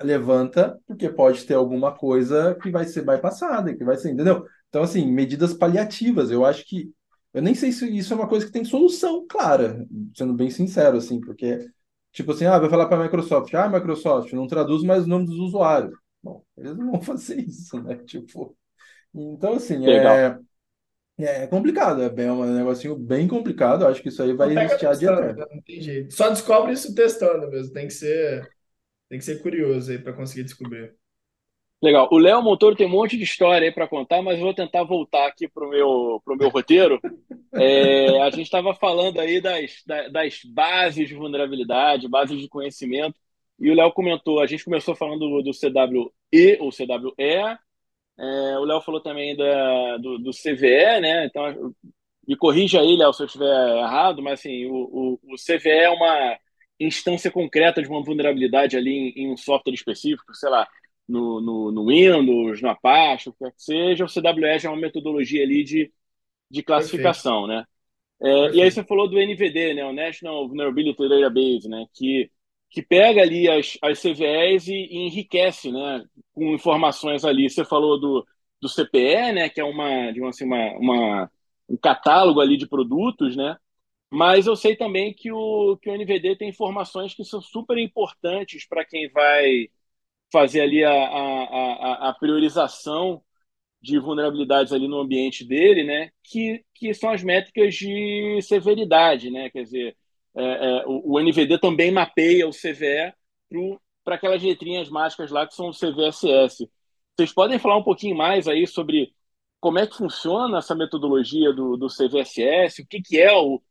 levanta, porque pode ter alguma coisa que vai ser bypassada, que vai ser, entendeu? Então, assim, medidas paliativas, eu acho que eu nem sei se isso é uma coisa que tem solução clara, sendo bem sincero, assim, porque, tipo assim, ah, vai falar para a Microsoft, ah, Microsoft, não traduz mais o nome dos usuários. Bom, eles não vão fazer isso, né? Tipo, então, assim, é, é complicado, é um negocinho bem complicado, eu acho que isso aí vai existir a dia né? Não tem jeito. Só descobre isso testando mesmo, tem que ser, tem que ser curioso aí para conseguir descobrir. Legal. O Léo Montoro tem um monte de história aí para contar, mas vou tentar voltar aqui para o meu, pro meu roteiro. É, a gente estava falando aí das, das bases de vulnerabilidade, bases de conhecimento, e o Léo comentou, a gente começou falando do, do CWE ou CWE, é, o Léo falou também da, do, do, CVE, né? Então, me corrija aí, Léo, se eu estiver errado, mas assim, o, o, o, CVE é uma instância concreta de uma vulnerabilidade ali em, em um software específico, sei lá, no, no, no Windows, no Apache, o que quer que seja, o CWE é uma metodologia ali de, de classificação, Perfeito. né? É, e aí você falou do NVD, né, o National Vulnerability Database, né, que, que pega ali as, as CVEs e, e enriquece, né, com informações ali. Você falou do, do CPE, né, que é uma, digamos assim, uma, uma, um catálogo ali de produtos, né, mas eu sei também que o, que o NVD tem informações que são super importantes para quem vai fazer ali a, a, a, priorização de vulnerabilidades ali no ambiente dele, né? Que, que são as métricas de severidade, né? Quer dizer, é, é, o, o, NVD também mapeia o CVE para aquelas letrinhas mágicas lá que são o CVSS. Vocês podem falar um pouquinho mais aí sobre como é que funciona essa metodologia do, do CVSS, o que, que é o,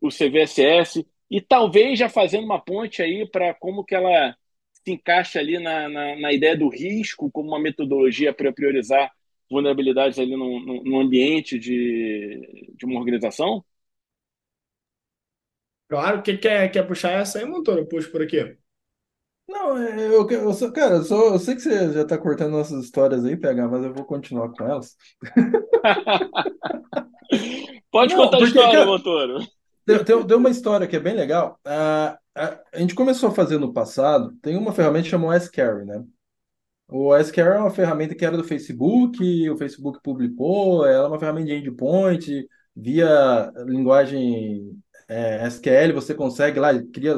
o CVSS, e talvez já fazendo uma ponte aí para como que ela se encaixa ali na, na, na, ideia do risco como uma metodologia para priorizar vulnerabilidades ali no, no, no, ambiente de, de uma organização? Claro, que quer, quer puxar essa aí, Montoro? Eu puxo por aqui. Não, é, eu, eu, sou, cara, eu, sou, eu sei que você já está cortando nossas histórias aí, PH, mas eu vou continuar com elas. Pode Não, contar porque, a história, cara, Montoro. Tem, tem, uma história que é bem legal. Uh, a, gente começou a fazer no passado, tem uma ferramenta que chama né? O S-Carry é uma ferramenta que era do Facebook, o Facebook publicou, ela é uma ferramenta de endpoint, via linguagem é, SQL, você consegue lá, cria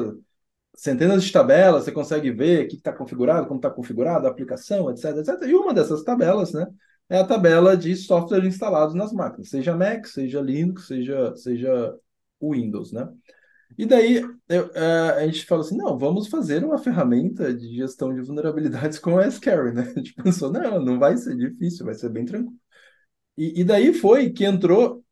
centenas de tabelas, você consegue ver o que está configurado, como está configurado, a aplicação, etc, etc. E uma dessas tabelas, né, é a tabela de software instalados nas máquinas, seja Mac, seja Linux, seja, seja Windows, né? E daí eu, uh, a gente falou assim, não, vamos fazer uma ferramenta de gestão de vulnerabilidades com o S-Carry, né? A gente pensou, não, não vai ser difícil, vai ser bem tranquilo. E, e daí foi que entrou,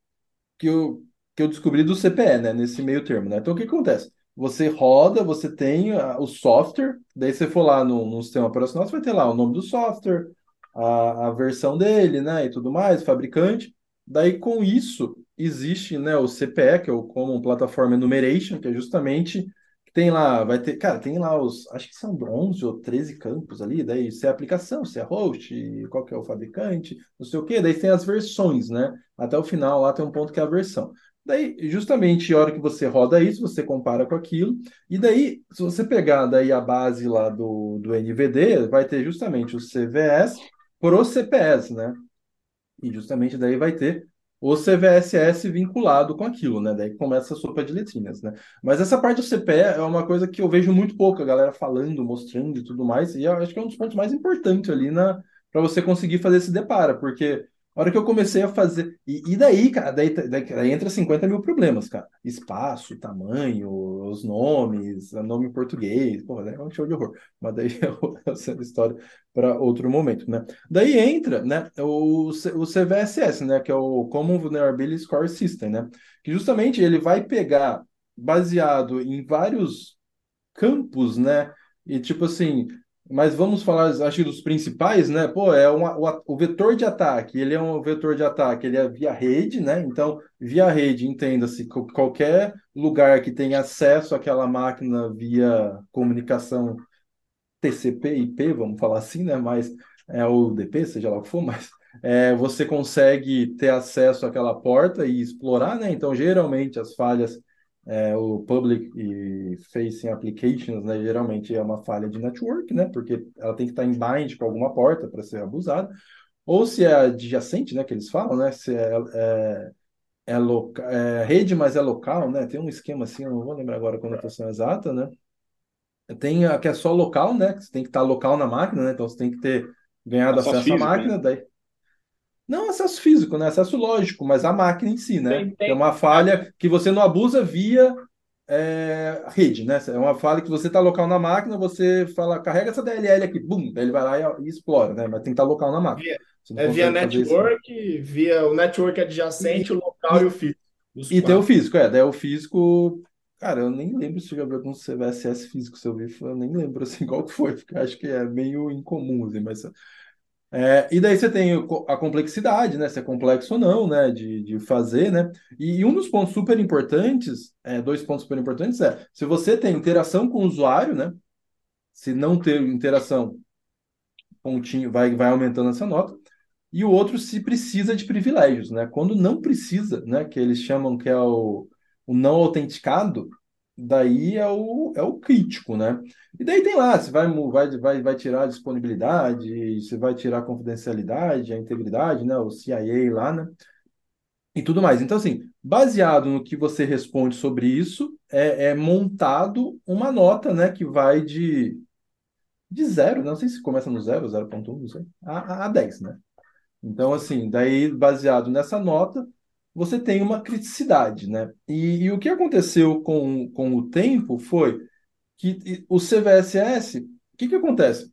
que eu, que eu descobri do CPE, né? Nesse meio termo, né? Então o que acontece? Você roda, você tem uh, o software, daí você for lá no, no sistema operacional, você vai ter lá o nome do software, a, a versão dele, né? E tudo mais, fabricante. Daí com isso existe né, o CPE, que é o Common Platform Enumeration, que é justamente tem lá, vai ter, cara, tem lá os, acho que são 11 ou 13 campos ali, daí se é aplicação, se é host, qual que é o fabricante, não sei o quê, daí tem as versões, né? Até o final lá tem um ponto que é a versão. Daí, justamente, a hora que você roda isso, você compara com aquilo, e daí, se você pegar daí a base lá do, do NVD, vai ter justamente o CVS por o CPS, né? E justamente daí vai ter o CVSS vinculado com aquilo, né? Daí começa a sopa de letrinhas, né? Mas essa parte do CPE é uma coisa que eu vejo muito pouco a galera falando, mostrando e tudo mais, e eu acho que é um dos pontos mais importantes ali na para você conseguir fazer esse depara, porque hora que eu comecei a fazer. E, e daí, cara, daí, daí, daí, entra 50 mil problemas, cara. Espaço, tamanho, os nomes, nome em português, pô, é um show de horror. Mas daí é essa história para outro momento, né? Daí entra, né, o, o CVSS, né, que é o Common Vulnerability Score System, né? Que justamente ele vai pegar, baseado em vários campos, né? E tipo assim, mas vamos falar, acho que dos principais, né? Pô, é uma, o, o, vetor de ataque, ele é um vetor de ataque, ele é via rede, né? Então, via rede, entenda-se, qualquer lugar que tenha acesso àquela máquina via comunicação TCP, IP, vamos falar assim, né? Mas é o DP, seja lá o que for, mas é, você consegue ter acesso àquela porta e explorar, né? Então, geralmente, as falhas é, o public e facing applications, né, geralmente é uma falha de network, né, porque ela tem que estar em bind com alguma porta para ser abusada, ou se é adjacente, né, que eles falam, né, se é, é, é, loca, é rede, mas é local, né, tem um esquema assim, eu não vou lembrar agora a conotação exata, né, tem a que é só local, né, que você tem que estar local na máquina, né, então você tem que ter ganhado acesso, à máquina, né? daí não acesso físico, né? Acesso lógico, mas a máquina em si, né? Tem, tem. É uma falha que você não abusa via é, rede, né? É uma falha que você está local na máquina, você fala, carrega essa DLL aqui, bum, ele vai lá e, e explora, né? Mas tem que estar local na máquina. Via, é via network, via o network adjacente, e, o local e, e o físico. E tem o físico, é. Daí o físico. Cara, eu nem lembro se eu já vi algum CVSS físico, se eu vi, eu nem lembro assim qual que foi, porque acho que é meio incomum, assim, mas é, e daí você tem a complexidade, né? Se é complexo ou não, né? De, de fazer, né? E, e um dos pontos super importantes, é, dois pontos super importantes é se você tem interação com o usuário, né? Se não ter interação, pontinho, vai, vai aumentando essa nota. E o outro se precisa de privilégios, né? Quando não precisa, né? Que eles chamam que é o, o não autenticado, daí é o, é o crítico, né? E daí tem lá, você vai, vai, vai, vai tirar a disponibilidade, você vai tirar a confidencialidade, a integridade, né? O CIA lá, né? E tudo mais. Então, assim, baseado no que você responde sobre isso, é, é montado uma nota, né? Que vai de, de zero, não sei se começa no zero, 0.1, não sei, a, a 10, né? Então, assim, daí, baseado nessa nota, você tem uma criticidade, né? E, e, o que aconteceu com, com o tempo foi que o CVSS, o que, que acontece?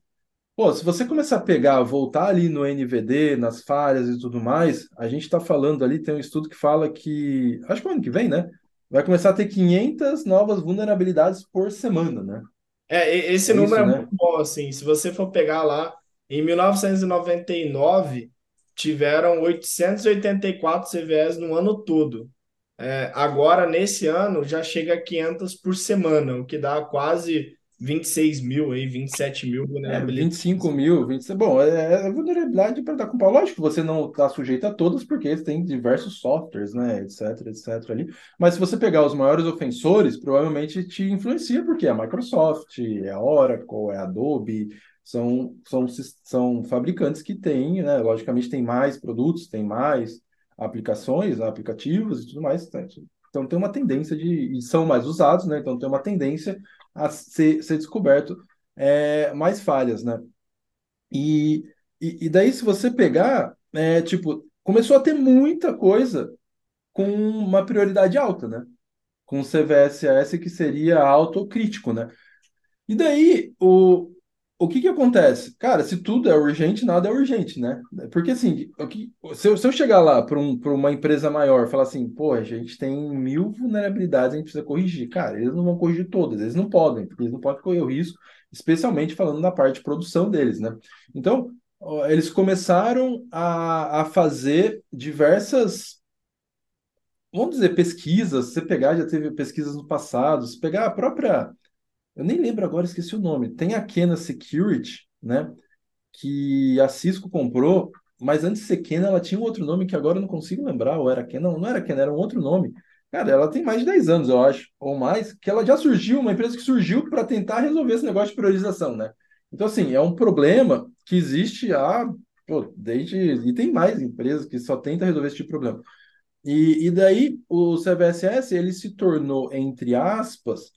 Pô, se você começar a pegar, voltar ali no NVD, nas falhas e tudo mais, a gente está falando ali, tem um estudo que fala que, acho que o ano que vem, né? Vai começar a ter 500 novas vulnerabilidades por semana, né? É, esse é número isso, é né? muito bom, assim, se você for pegar lá, em 1999, tiveram 884 CVEs no ano todo. É, agora, nesse ano, já chega a 500 por semana, o que dá quase 26 mil, aí, 27 mil vulnerabilidades. É, 25 mil, 26, bom, é, é vulnerabilidade para dar com pau. Lógico que você não está sujeito a todas, porque tem diversos softwares, né, etc, etc ali. Mas se você pegar os maiores ofensores, provavelmente te influencia, porque é a Microsoft, é a Oracle, é a Adobe, são, são, são fabricantes que têm, né, logicamente tem mais produtos, tem mais aplicações, aplicativos e tudo mais. Né? Então tem uma tendência de. E são mais usados, né? Então tem uma tendência a ser, ser descoberto é, mais falhas, né? E, e, e, daí, se você pegar, é, tipo, começou a ter muita coisa com uma prioridade alta, né? Com CVSS que seria autocrítico, né? E daí, o, o que que acontece? Cara, se tudo é urgente, nada é urgente, né? Porque assim, que, se, eu, se eu chegar lá para um, uma empresa maior falar assim, pô, a gente tem mil vulnerabilidades, a gente precisa corrigir. Cara, eles não vão corrigir todas, eles não podem, porque eles não podem correr o risco, especialmente falando da parte de produção deles, né? Então, eles começaram a, a fazer diversas vamos dizer, pesquisas, você pegar, já teve pesquisas no passado, se pegar a própria eu nem lembro agora, esqueci o nome. Tem a Kena Security, né? Que a Cisco comprou, mas antes de ser Kena, ela tinha um outro nome que agora eu não consigo lembrar, ou era Kena, não, era Kena, era um outro nome, Cara, ela tem mais de 10 anos, eu acho, ou mais, que ela já surgiu, uma empresa que surgiu para tentar resolver esse negócio de priorização, né? Então, assim, é um problema que existe há, pô, desde. E tem mais empresas que só tentam resolver esse tipo de problema. E, e daí o CVSS ele se tornou, entre aspas,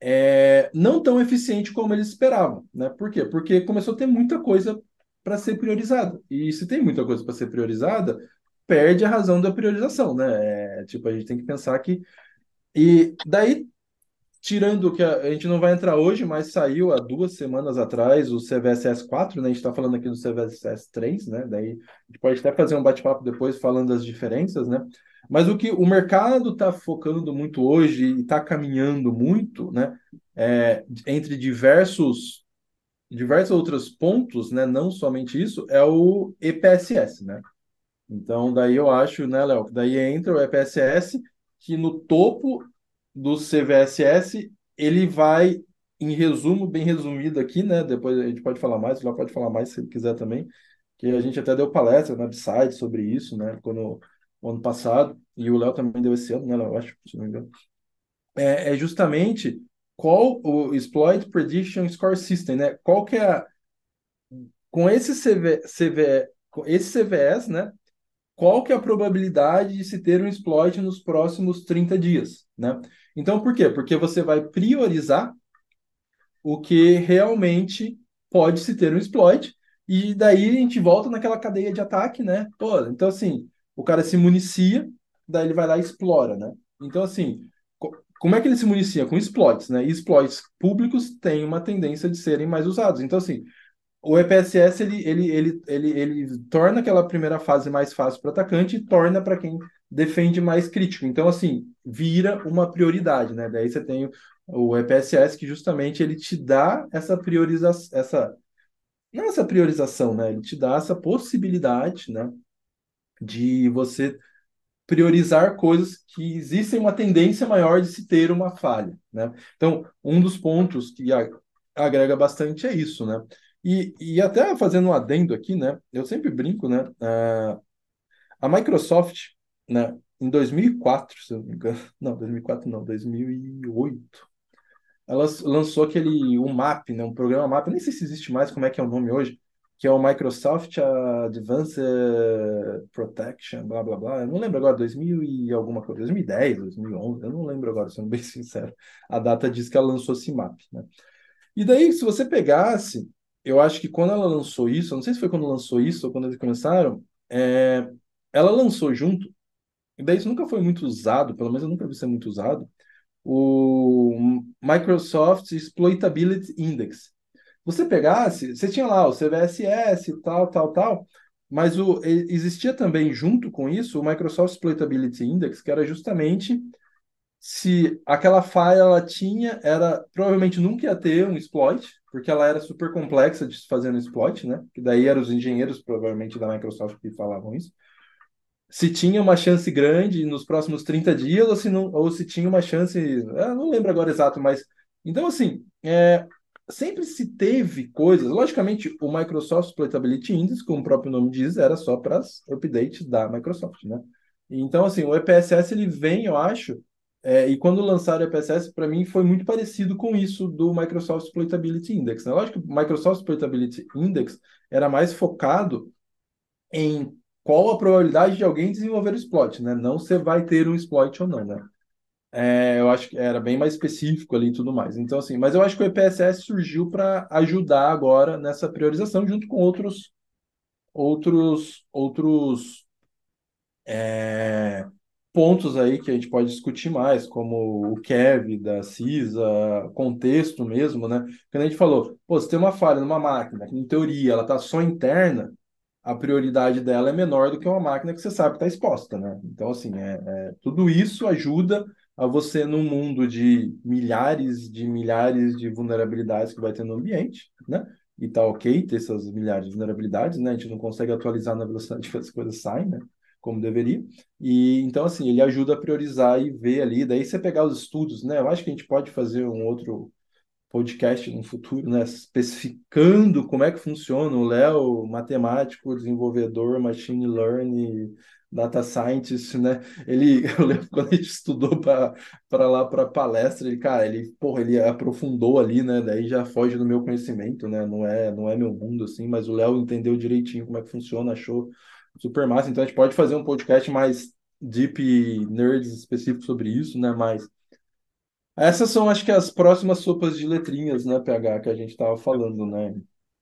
é, não tão eficiente como eles esperavam, né? Por quê? Porque começou a ter muita coisa para ser priorizada. E se tem muita coisa para ser priorizada, perde a razão da priorização, né? É, tipo, a gente tem que pensar que. E daí, tirando que a, a, gente não vai entrar hoje, mas saiu há duas semanas atrás o CVSS 4, né? A gente está falando aqui do CVSS 3, né? Daí a gente pode até fazer um bate-papo depois falando das diferenças, né? Mas o que o mercado está focando muito hoje e está caminhando muito, né? É, entre diversos diversos outros pontos, né? Não somente isso, é o EPSS, né? Então, daí eu acho, né, Léo, daí entra o EPSS, que no topo do CVSS, ele vai, em resumo, bem resumido aqui, né? Depois a gente pode falar mais, o Léo pode falar mais se ele quiser também, que a gente até deu palestra na Upside sobre isso, né? Quando, no ano passado, e o Léo também deu esse ano, né, Léo? Acho, se não me engano. É, é justamente qual o Exploit Prediction Score System, né? Qual que é a... Com esse CV, CV, com esse CVS, né? qual que é a probabilidade de se ter um exploit nos próximos 30 dias, né? Então, por quê? Porque você vai priorizar o que realmente pode se ter um exploit, e daí a gente volta naquela cadeia de ataque, né? Pô, então assim, o cara se municia, daí ele vai lá e explora, né? Então assim, como é que ele se municia? Com exploits, né? E exploits públicos têm uma tendência de serem mais usados. Então assim, o EPSS ele, ele, ele, ele, ele torna aquela primeira fase mais fácil para o atacante e torna para quem defende mais crítico. Então, assim, vira uma prioridade, né? Daí você tem o EPSS que justamente ele te dá essa priorização, essa não essa priorização, né? Ele te dá essa possibilidade, né? De você priorizar coisas que existem uma tendência maior de se ter uma falha, né? Então, um dos pontos que agrega bastante é isso, né? E, e até fazendo um adendo aqui, né? Eu sempre brinco, né? Uh, a Microsoft, né? Em 2004, se eu não me engano, não, 2004 não, 2008, ela lançou aquele um MAP, né? Um programa MAP, nem sei se existe mais, como é que é o nome hoje, que é o Microsoft Advanced Protection, blá blá blá. Eu não lembro agora, 2000 e alguma coisa, 2010, 2011, eu não lembro agora, sendo bem sincero. A data diz que ela lançou esse MAP, né? E daí, se você pegasse eu acho que quando ela lançou isso, eu não sei se foi quando lançou isso ou quando eles começaram, é, ela lançou junto, e daí isso nunca foi muito usado, pelo menos eu nunca vi ser muito usado, o Microsoft Exploitability Index. Você pegasse, você tinha lá o CVSS, tal, tal, tal, mas o, existia também junto com isso o Microsoft Exploitability Index, que era justamente se aquela falha ela tinha, era provavelmente nunca ia ter um exploit, porque ela era super complexa de se fazer no exploit, né? Que daí eram os engenheiros provavelmente da Microsoft que falavam isso. Se tinha uma chance grande nos próximos 30 dias ou se não, ou se tinha uma chance, eu não lembro agora exato, mas então assim, é, sempre se teve coisas, logicamente o Microsoft Exploitability Index, como o próprio nome diz, era só para as updates da Microsoft, né? Então assim, o EPSS ele vem, eu acho, é, e quando lançaram o EPSS, para mim foi muito parecido com isso do Microsoft Exploitability Index. Né? Lógico que o Microsoft Exploitability Index era mais focado em qual a probabilidade de alguém desenvolver o exploit, né? Não se vai ter um exploit ou não, né? É, eu acho que era bem mais específico ali e tudo mais. Então, assim, mas eu acho que o EPSS surgiu para ajudar agora nessa priorização, junto com outros, outros, outros é, pontos aí que a gente pode discutir mais, como o Kev da CISA, contexto mesmo, né? Quando a gente falou, pô, se tem uma falha numa máquina, que em teoria ela está só interna, a prioridade dela é menor do que uma máquina que você sabe que está exposta, né? Então, assim, é, é, tudo isso ajuda a você, num mundo de milhares de milhares de vulnerabilidades que vai ter no ambiente, né? E tá ok ter essas milhares de vulnerabilidades, né? A gente não consegue atualizar na velocidade que as coisas saem, né? como deveria. E então, assim, ele ajuda a priorizar e ver ali. Daí você pegar os estudos, né? Eu acho que a gente pode fazer um outro podcast no futuro, né? Especificando como é que funciona o Léo, matemático, desenvolvedor, machine learning, data scientist, né? Ele, eu lembro quando a gente estudou para lá para palestra, ele, cara, ele, porra, ele aprofundou ali, né? Daí já foge do meu conhecimento, né? Não é, não é meu mundo assim, mas o Léo entendeu direitinho como é que funciona, achou super massa. Então a gente pode fazer um podcast mais deep nerds específico sobre isso, né? Mas essas são, acho que, as próximas sopas de letrinhas, né, PH, que a gente estava falando, né?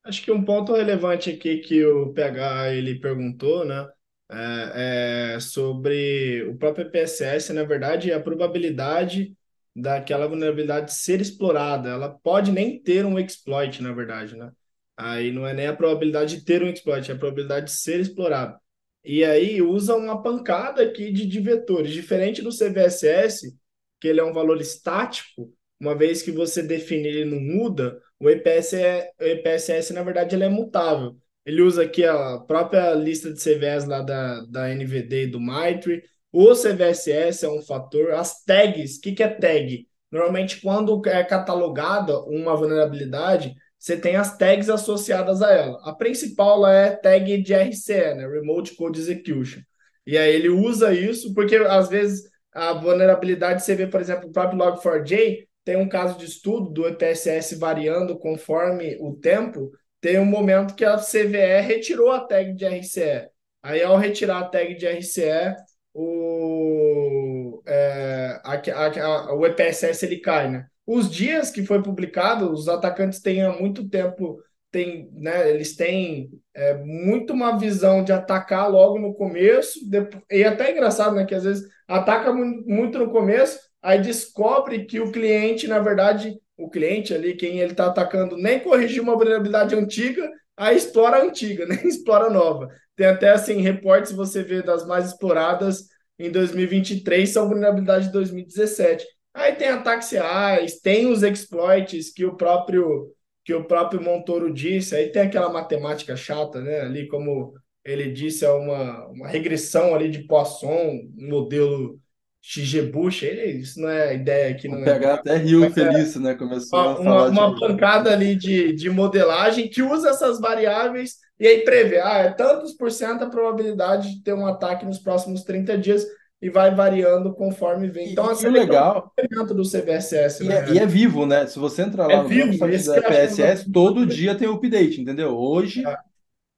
Acho que um ponto relevante aqui que o PH ele perguntou, né, é, é sobre o próprio PSS, na verdade, a probabilidade daquela vulnerabilidade ser explorada. Ela pode nem ter um exploit, na verdade, né? Aí não é nem a probabilidade de ter um exploit, é a probabilidade de ser explorado. E aí usa uma pancada aqui de, de vetores, diferente do CVSS, que ele é um valor estático, uma vez que você define ele não muda, o EPS o EPSS, na verdade, ele é mutável. Ele usa aqui a própria lista de CVS lá da, da NVD e do Mitre. O CVSS é um fator. As tags, o que, que é tag? Normalmente, quando é catalogada uma vulnerabilidade, você tem as tags associadas a ela. A principal é tag de RCE, né? Remote Code Execution. E aí ele usa isso porque, às vezes, a vulnerabilidade, você vê, por exemplo, o próprio Log4j tem um caso de estudo do EPSS variando conforme o tempo, tem um momento que a CVE retirou a tag de RCE. Aí, ao retirar a tag de RCE, o, é, a, a, a, o EPSS ele cai, né? Os dias que foi publicado, os atacantes têm há muito tempo tem, né, eles têm é, muito uma visão de atacar logo no começo, depois, e até é engraçado, né, que às vezes ataca muito no começo, aí descobre que o cliente, na verdade, o cliente ali, quem ele está atacando, nem corrigiu uma vulnerabilidade antiga, aí explora a antiga, nem explora a nova. Tem até, assim, reportes, você vê das mais exploradas em 2023, são vulnerabilidades de 2017. Aí tem ataques reais, tem os exploits que o próprio que o próprio Montoro disse, aí tem aquela matemática chata, né? Ali, como ele disse, é uma, uma regressão ali de Poisson, um modelo XG-Bush, isso não é ideia que não é. Pegar até Rio feliz, né? Começou uma, a falar uma, uma pancada ali de, de modelagem que usa essas variáveis e aí prevê, ah, é tantos por cento a probabilidade de ter um ataque nos próximos 30 dias e vai variando conforme vem. Então, assim, é legal dentro do CVSS. E, né? é, e, é, vivo, né? Se você entrar lá é no vivo, site da PSS, todo dia tem update, entendeu? Hoje é.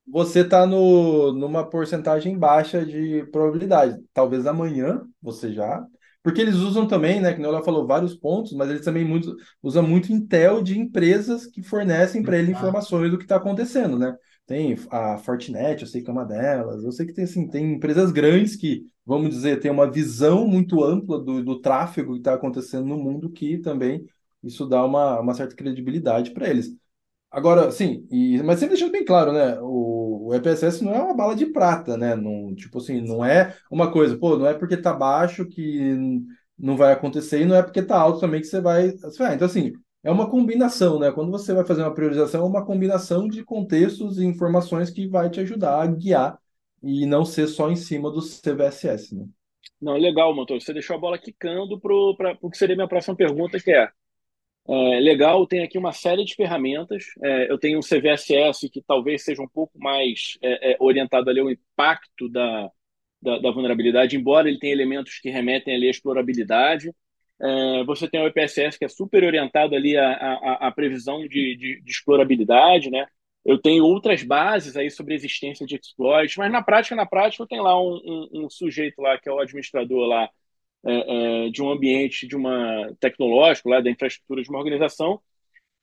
Você está no, numa porcentagem baixa de probabilidade. Talvez amanhã você já. Porque eles usam também, né? Que Léo falou vários pontos, mas eles também muito, usam muito Intel de empresas que fornecem para ele informações do que está acontecendo, né? Tem a Fortinet, eu sei que é uma delas. Eu sei que tem, assim, tem empresas grandes que, vamos dizer, tem uma visão muito ampla do, do tráfego que está acontecendo no mundo, que também isso dá uma, uma certa credibilidade para eles. Agora, sim, e, mas sempre deixando bem claro, né? O, o EPSS não é uma bala de prata, né? Não, tipo assim, não é uma coisa, pô, não é porque tá baixo que não vai acontecer e não é porque tá alto também que você vai. Então, assim, é uma combinação, né? Quando você vai fazer uma priorização, é uma combinação de contextos e informações que vai te ajudar a guiar e não ser só em cima do CVSS, né? Não, legal, Motor. Você deixou a bola quicando para o que seria minha próxima pergunta, que é, é legal, tem aqui uma série de ferramentas. É, eu tenho um CVSS que talvez seja um pouco mais é, é, orientado ali ao impacto da, da, da, vulnerabilidade, embora ele tenha elementos que remetem ali à explorabilidade. É, você tem o EPSS que é super orientado ali à, à, à previsão de, de, de, explorabilidade, né? Eu tenho outras bases aí sobre a existência de exploits, mas na prática, na prática, eu tenho lá um, um, um sujeito lá que é o administrador lá é, é, de um ambiente, de uma tecnológico lá da infraestrutura de uma organização,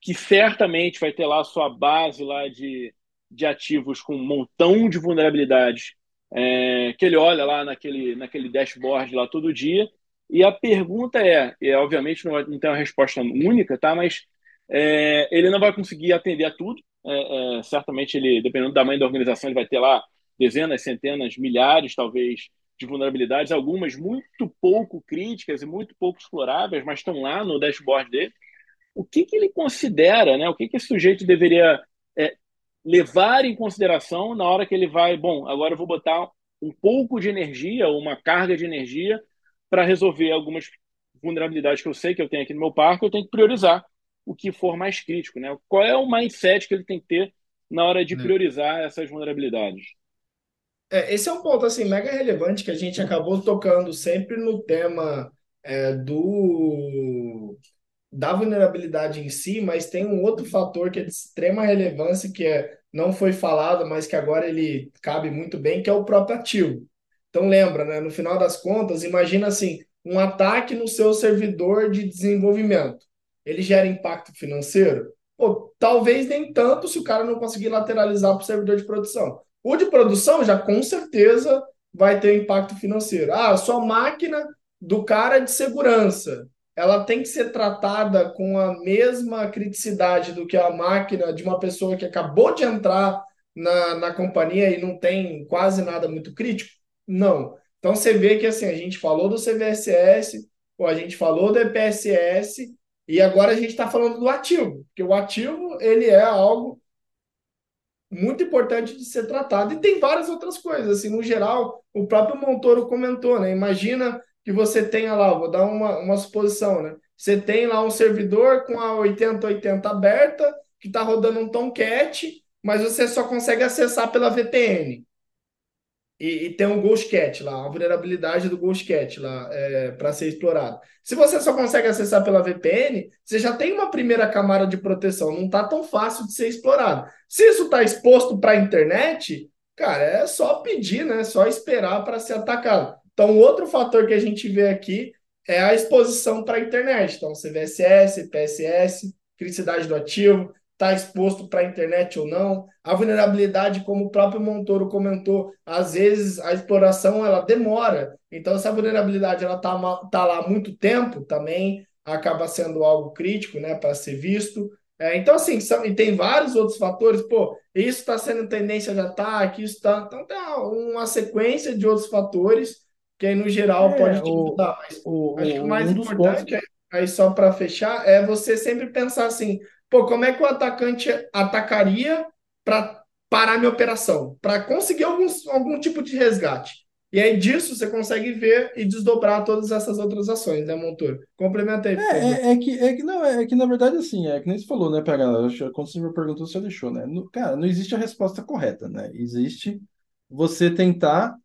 que certamente vai ter lá a sua base lá de, de ativos com um montão de vulnerabilidades é, que ele olha lá naquele, naquele dashboard lá todo dia e a pergunta é, e obviamente não, não tem uma resposta única, tá? Mas é, ele não vai conseguir atender a tudo. É, é, certamente ele, dependendo do tamanho da organização, ele vai ter lá dezenas, centenas, milhares, talvez, de vulnerabilidades, algumas muito pouco críticas e muito pouco exploráveis, mas estão lá no dashboard dele. O que, que ele considera, né? O que, que esse sujeito deveria é, levar em consideração na hora que ele vai, bom, agora eu vou botar um pouco de energia, uma carga de energia para resolver algumas vulnerabilidades que eu sei que eu tenho aqui no meu parque, eu tenho que priorizar o que for mais crítico, né? Qual é o mindset que ele tem que ter na hora de é. priorizar essas vulnerabilidades? É, esse é um ponto assim mega relevante que a gente acabou tocando sempre no tema é, do da vulnerabilidade em si, mas tem um outro fator que é de extrema relevância que é não foi falado, mas que agora ele cabe muito bem, que é o próprio ativo. Então lembra, né? No final das contas, imagina assim, um ataque no seu servidor de desenvolvimento. Ele gera impacto financeiro? Pô, talvez nem tanto se o cara não conseguir lateralizar para o servidor de produção. O de produção já com certeza vai ter impacto financeiro. Ah, sua máquina do cara de segurança, ela tem que ser tratada com a mesma criticidade do que a máquina de uma pessoa que acabou de entrar na, na companhia e não tem quase nada muito crítico? Não. Então você vê que assim, a gente falou do CVSS, ou a gente falou do EPSS, e agora a gente está falando do ativo, porque o ativo ele é algo muito importante de ser tratado. E tem várias outras coisas. Assim, no geral, o próprio Montoro comentou, né? Imagina que você tenha lá, vou dar uma, uma suposição, né? Você tem lá um servidor com a 8080 aberta, que está rodando um Tomcat, mas você só consegue acessar pela VPN e, e tem um Ghost Cat lá, a vulnerabilidade do Ghost Cat lá é, para ser explorado. Se você só consegue acessar pela VPN, você já tem uma primeira camada de proteção, não está tão fácil de ser explorado. Se isso está exposto para a internet, cara, é só pedir, né? Só esperar para ser atacado. Então, outro fator que a gente vê aqui é a exposição para a internet. Então, CVSS, PSS, criticidade do ativo, está exposto para a internet ou não. A vulnerabilidade, como o próprio Montoro comentou, às vezes a exploração ela demora. Então, se a vulnerabilidade ela está tá lá há muito tempo, também acaba sendo algo crítico né, para ser visto. É, então, assim, são, e tem vários outros fatores. Pô, isso está sendo tendência de ataque, isso está. Então, tem uma sequência de outros fatores que aí, no geral, é, pode te ajudar. Mas o, acho que o mais um importante, pontos... aí só para fechar, é você sempre pensar assim: Pô, como é que o atacante atacaria para parar minha operação? Para conseguir algum, algum tipo de resgate. E aí disso você consegue ver e desdobrar todas essas outras ações, né, Montouro? Complementa aí. É, é, é, que, é, que, não, é que na verdade assim, é que nem você falou, né, PH? Quando você me perguntou, você deixou, né? No, cara, não existe a resposta correta, né? Existe você tentar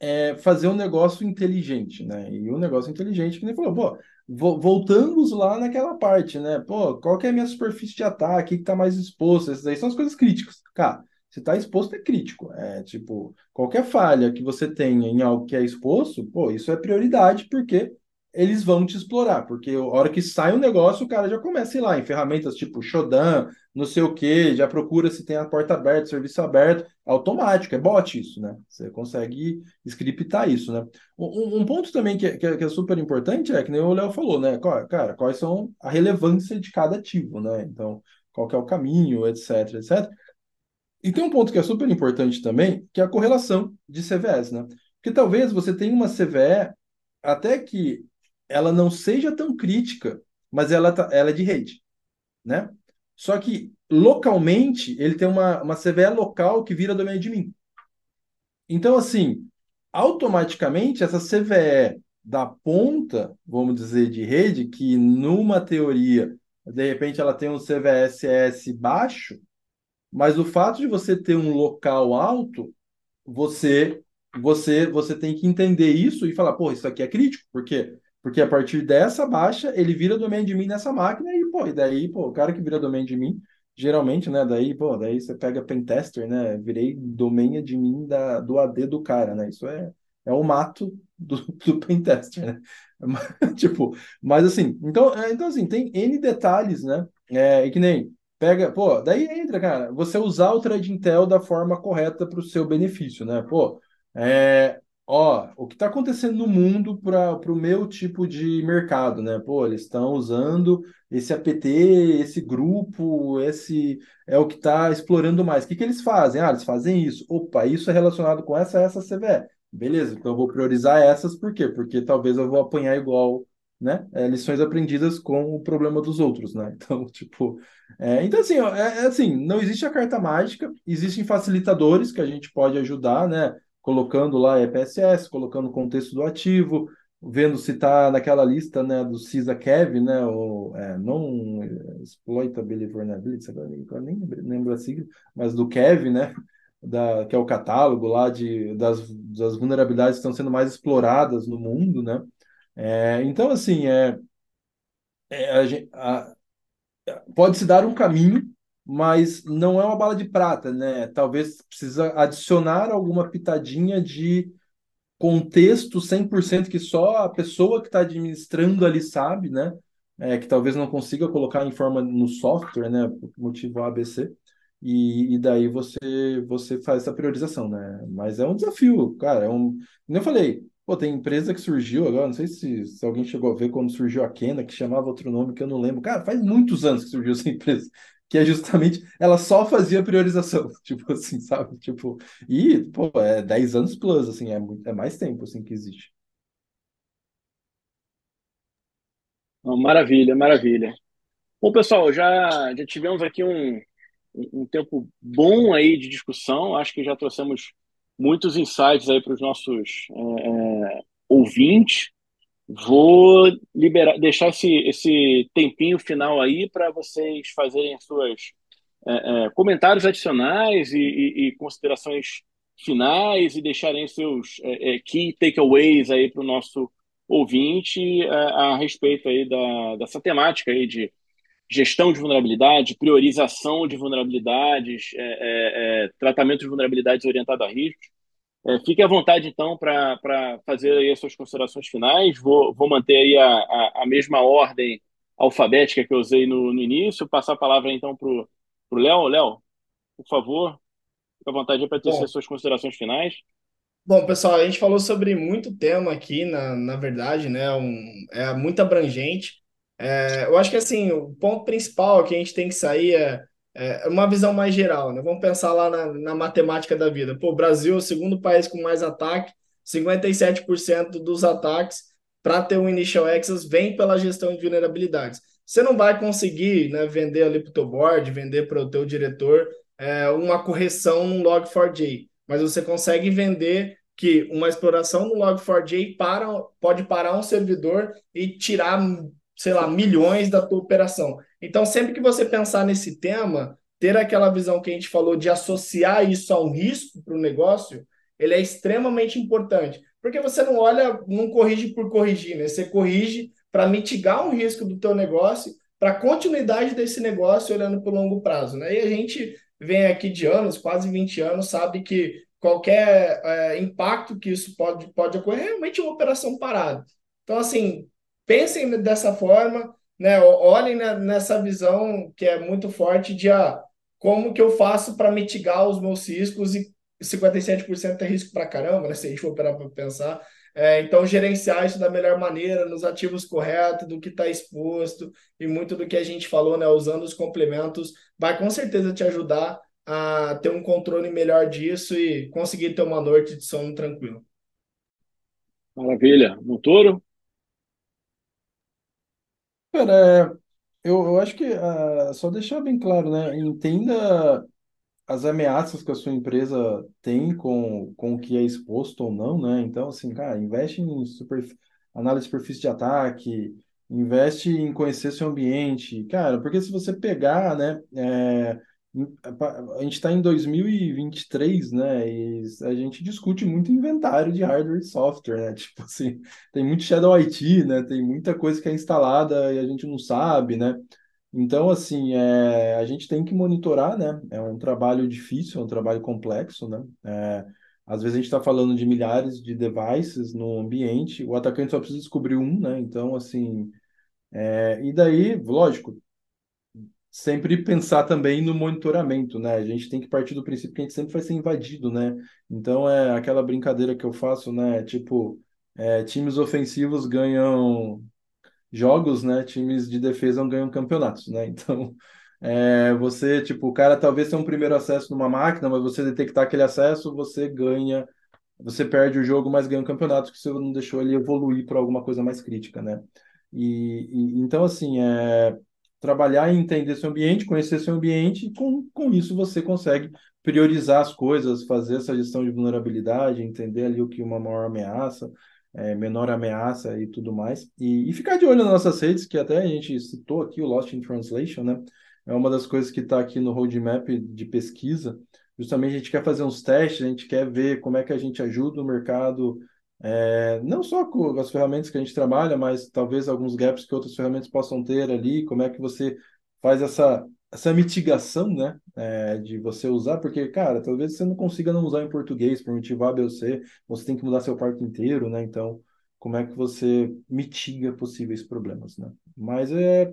é, fazer um negócio inteligente, né? E um negócio inteligente, que nem falou, pô, voltamos lá naquela parte, né? Pô, qual que é a minha superfície de ataque? O que está mais exposto? Essas aí são as coisas críticas. Cara, se está exposto é crítico. É tipo, qualquer falha que você tenha em algo que é exposto, pô, isso é prioridade, porque eles vão te explorar, porque a hora que sai um negócio, o cara já começa a ir lá em ferramentas tipo Shodan, não sei o que, já procura se tem a porta aberta, serviço aberto, automático, é bot isso, né? Você consegue scriptar isso, né? Um, um ponto também que, é, que, é, que, é, super importante é que nem o Léo falou, né? Cara, quais são a relevância de cada ativo, né? Então, qual é o caminho, etc, etc. E tem um ponto que é super importante também, que é a correlação de CVEs, né? Porque talvez você tenha uma CVE até que ela não seja tão crítica, mas ela, tá, ela é de rede, né? Só que localmente ele tem uma, uma CVE local que vira domínio de mim. Então, assim, automaticamente essa CVE da ponta, vamos dizer, de rede, que numa teoria, de repente ela tem um CVSS baixo, mas o fato de você ter um local alto, você você você tem que entender isso e falar, pô, isso aqui é crítico, porque porque a partir dessa baixa, ele vira domínio de mim nessa máquina e, pô, e daí, pô, o cara que vira domínio de mim, geralmente, né, daí, pô, daí você pega pentester, né, virei domínio de mim da, do AD do cara, né, isso é, é o mato do, do pentester, né, tipo, mas assim, então, é, então assim, tem N detalhes, né, é, e que nem, pega, pô, daí entra, cara, você usar o Thread Intel da forma correta para o seu benefício, né, pô, é, ó, o que está acontecendo no mundo para o meu tipo de mercado, né? Pô, eles estão usando esse APT, esse grupo, esse é o que está explorando mais. O que, que eles fazem? Ah, eles fazem isso. Opa, isso é relacionado com essa essa CVE. Beleza, então eu vou priorizar essas, por quê? Porque talvez eu vou apanhar igual, né? É, lições aprendidas com o problema dos outros, né? Então, tipo, é, então assim, ó, é, é assim, não existe a carta mágica, existem facilitadores que a gente pode ajudar, né? Colocando lá EPSS, colocando o contexto do ativo, vendo se está naquela lista né, do CISA Kev, né, o é, não exploitability vulnerability, agora nem, nem lembro a sigla, mas do Kev, né, da, que é o catálogo lá de, das, das vulnerabilidades que estão sendo mais exploradas no mundo, né? É, então, assim, é, é a, a, pode se dar um caminho, mas não é uma bala de prata, né? Talvez precisa adicionar alguma pitadinha de contexto 100% que só a pessoa que está administrando ali sabe, né? É, que talvez não consiga colocar em forma no software, né? Por motivo ABC. E, e daí você você faz essa priorização, né? Mas é um desafio, cara. É um, como eu falei, pô, tem empresa que surgiu agora, não sei se, se alguém chegou a ver quando surgiu a Kena, que chamava outro nome que eu não lembro. Cara, faz muitos anos que surgiu essa empresa que é justamente ela só fazia priorização, tipo assim, sabe? Tipo, e, pô, é 10 anos plus, assim, é, é mais tempo, assim, que existe. Maravilha, maravilha. Bom, pessoal, já, já tivemos aqui um, um tempo bom aí de discussão, acho que já trouxemos muitos insights aí para os nossos é, é ouvintes. Vou liberar, deixar esse, esse tempinho final aí para vocês fazerem suas é, é, comentários adicionais e, e, e, considerações finais e deixarem seus é, é key takeaways aí para o nosso ouvinte é, a respeito aí da, dessa temática aí de gestão de vulnerabilidade, priorização de vulnerabilidades, é, tratamento de vulnerabilidades orientado a riscos. É, fique à vontade, então, para fazer aí as suas considerações finais. Vou, vou manter aí a, a, a mesma ordem alfabética que eu usei no, no início. Passar a palavra, então, para o Léo. Léo, por favor, fique à vontade para ter as suas considerações finais. Bom, pessoal, a gente falou sobre muito tema aqui, na, na verdade, né? Um, é muito abrangente. É, eu acho que, assim, o ponto principal que a gente tem que sair é é uma visão mais geral, né? Vamos pensar lá na, na matemática da vida. Pô, o Brasil é o segundo país com mais ataque, 57% dos ataques para ter um initial access vem pela gestão de vulnerabilidades. Você não vai conseguir né, vender ali para o teu board, vender para o teu diretor é, uma correção no Log4j, mas você consegue vender que uma exploração no Log4j para, pode parar um servidor e tirar, sei lá, milhões da tua operação. Então, sempre que você pensar nesse tema, ter aquela visão que a gente falou de associar isso a um risco para o negócio, ele é extremamente importante. Porque você não olha, não corrige por corrigir, né? Você corrige para mitigar um risco do teu negócio, para a continuidade desse negócio olhando para o longo prazo, né? E a gente vem aqui de anos, quase 20 anos, sabe que qualquer é, impacto que isso pode, pode ocorrer é realmente uma operação parada. Então, assim, pensem dessa forma, né? Olhem nessa visão que é muito forte de ah, como que eu faço para mitigar os meus riscos e 57% é risco para caramba, né? Se a gente for operar para pensar. É, então, gerenciar isso da melhor maneira, nos ativos corretos, do que está exposto, e muito do que a gente falou, né? Usando os complementos, vai com certeza te ajudar a ter um controle melhor disso e conseguir ter uma noite de sono tranquilo. Maravilha. Montoro? Cara, é, eu, eu acho que ah, só deixar bem claro, né? Entenda as ameaças que a sua empresa tem com, com o que é exposto ou não, né? Então, assim, cara, investe em super, análise de superfície de ataque, investe em conhecer seu ambiente, cara, porque se você pegar, né, é, a gente está em 2023, né? E a gente discute muito inventário de hardware e software, né? Tipo assim, tem muito Shadow IT, né? Tem muita coisa que é instalada e a gente não sabe, né? Então, assim, é, a gente tem que monitorar, né? É um trabalho difícil, é um trabalho complexo, né? É, às vezes a gente está falando de milhares de devices no ambiente, o atacante só precisa descobrir um, né? Então, assim, é, e daí, lógico, sempre pensar também no monitoramento, né? A gente tem que partir do princípio que a gente sempre vai ser invadido, né? Então é aquela brincadeira que eu faço, né? Tipo, é, times ofensivos ganham jogos, né? Times de defesa ganham campeonatos, né? Então é, você, tipo, o cara talvez tenha um primeiro acesso numa máquina, mas você detectar aquele acesso, você ganha, você perde o jogo, mas ganha o campeonato, que você não deixou ele evoluir para alguma coisa mais crítica, né? E, e então assim, é trabalhar e entender seu ambiente, conhecer seu ambiente, e com, com isso você consegue priorizar as coisas, fazer essa gestão de vulnerabilidade, entender ali o que uma maior ameaça, é, menor ameaça e tudo mais. E, e, ficar de olho nas nossas redes, que até a gente citou aqui o Lost in Translation, né? É uma das coisas que está aqui no roadmap de pesquisa, justamente a gente quer fazer uns testes, a gente quer ver como é que a gente ajuda o mercado, é, não só com as ferramentas que a gente trabalha, mas talvez alguns gaps que outras ferramentas possam ter ali, como é que você faz essa, essa mitigação, né, é, de você usar, porque, cara, talvez você não consiga não usar em português por motivo A, B ou C, você tem que mudar seu parque inteiro, né, então, como é que você mitiga possíveis problemas, né? Mas é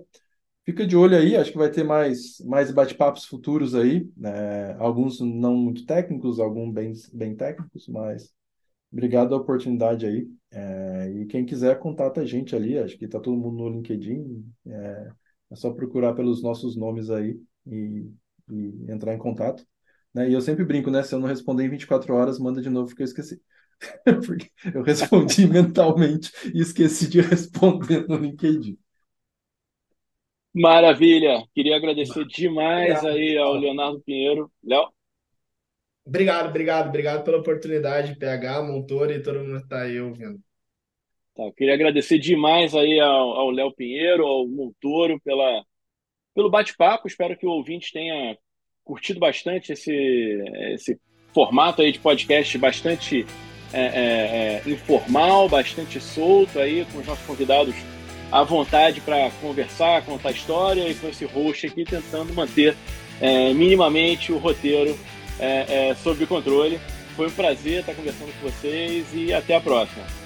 Fica de olho aí, acho que vai ter mais, mais bate-papos futuros aí, né? alguns não muito técnicos, alguns bem, bem técnicos, mas obrigado a oportunidade aí. É, e quem quiser, contata a gente ali, acho que está todo mundo no LinkedIn, é, é, só procurar pelos nossos nomes aí e, e entrar em contato. Né? E eu sempre brinco, né? Se eu não responder em 24 horas, manda de novo, porque eu esqueci. porque eu respondi mentalmente e esqueci de responder no LinkedIn. Maravilha. Queria agradecer demais obrigado. aí ao Leonardo Pinheiro. Léo? Obrigado, obrigado, obrigado pela oportunidade, PH, Montor e todo mundo que está aí ouvindo. Tá, queria agradecer demais aí ao Léo Pinheiro, ao Montoro, pela, pelo bate-papo. Espero que o ouvinte tenha curtido bastante esse, esse formato aí de podcast bastante é, é, é, informal, bastante solto aí, com os nossos convidados à vontade para conversar, contar história e com esse host aqui tentando manter é, minimamente o roteiro é, é, sob controle. Foi um prazer estar conversando com vocês e até a próxima.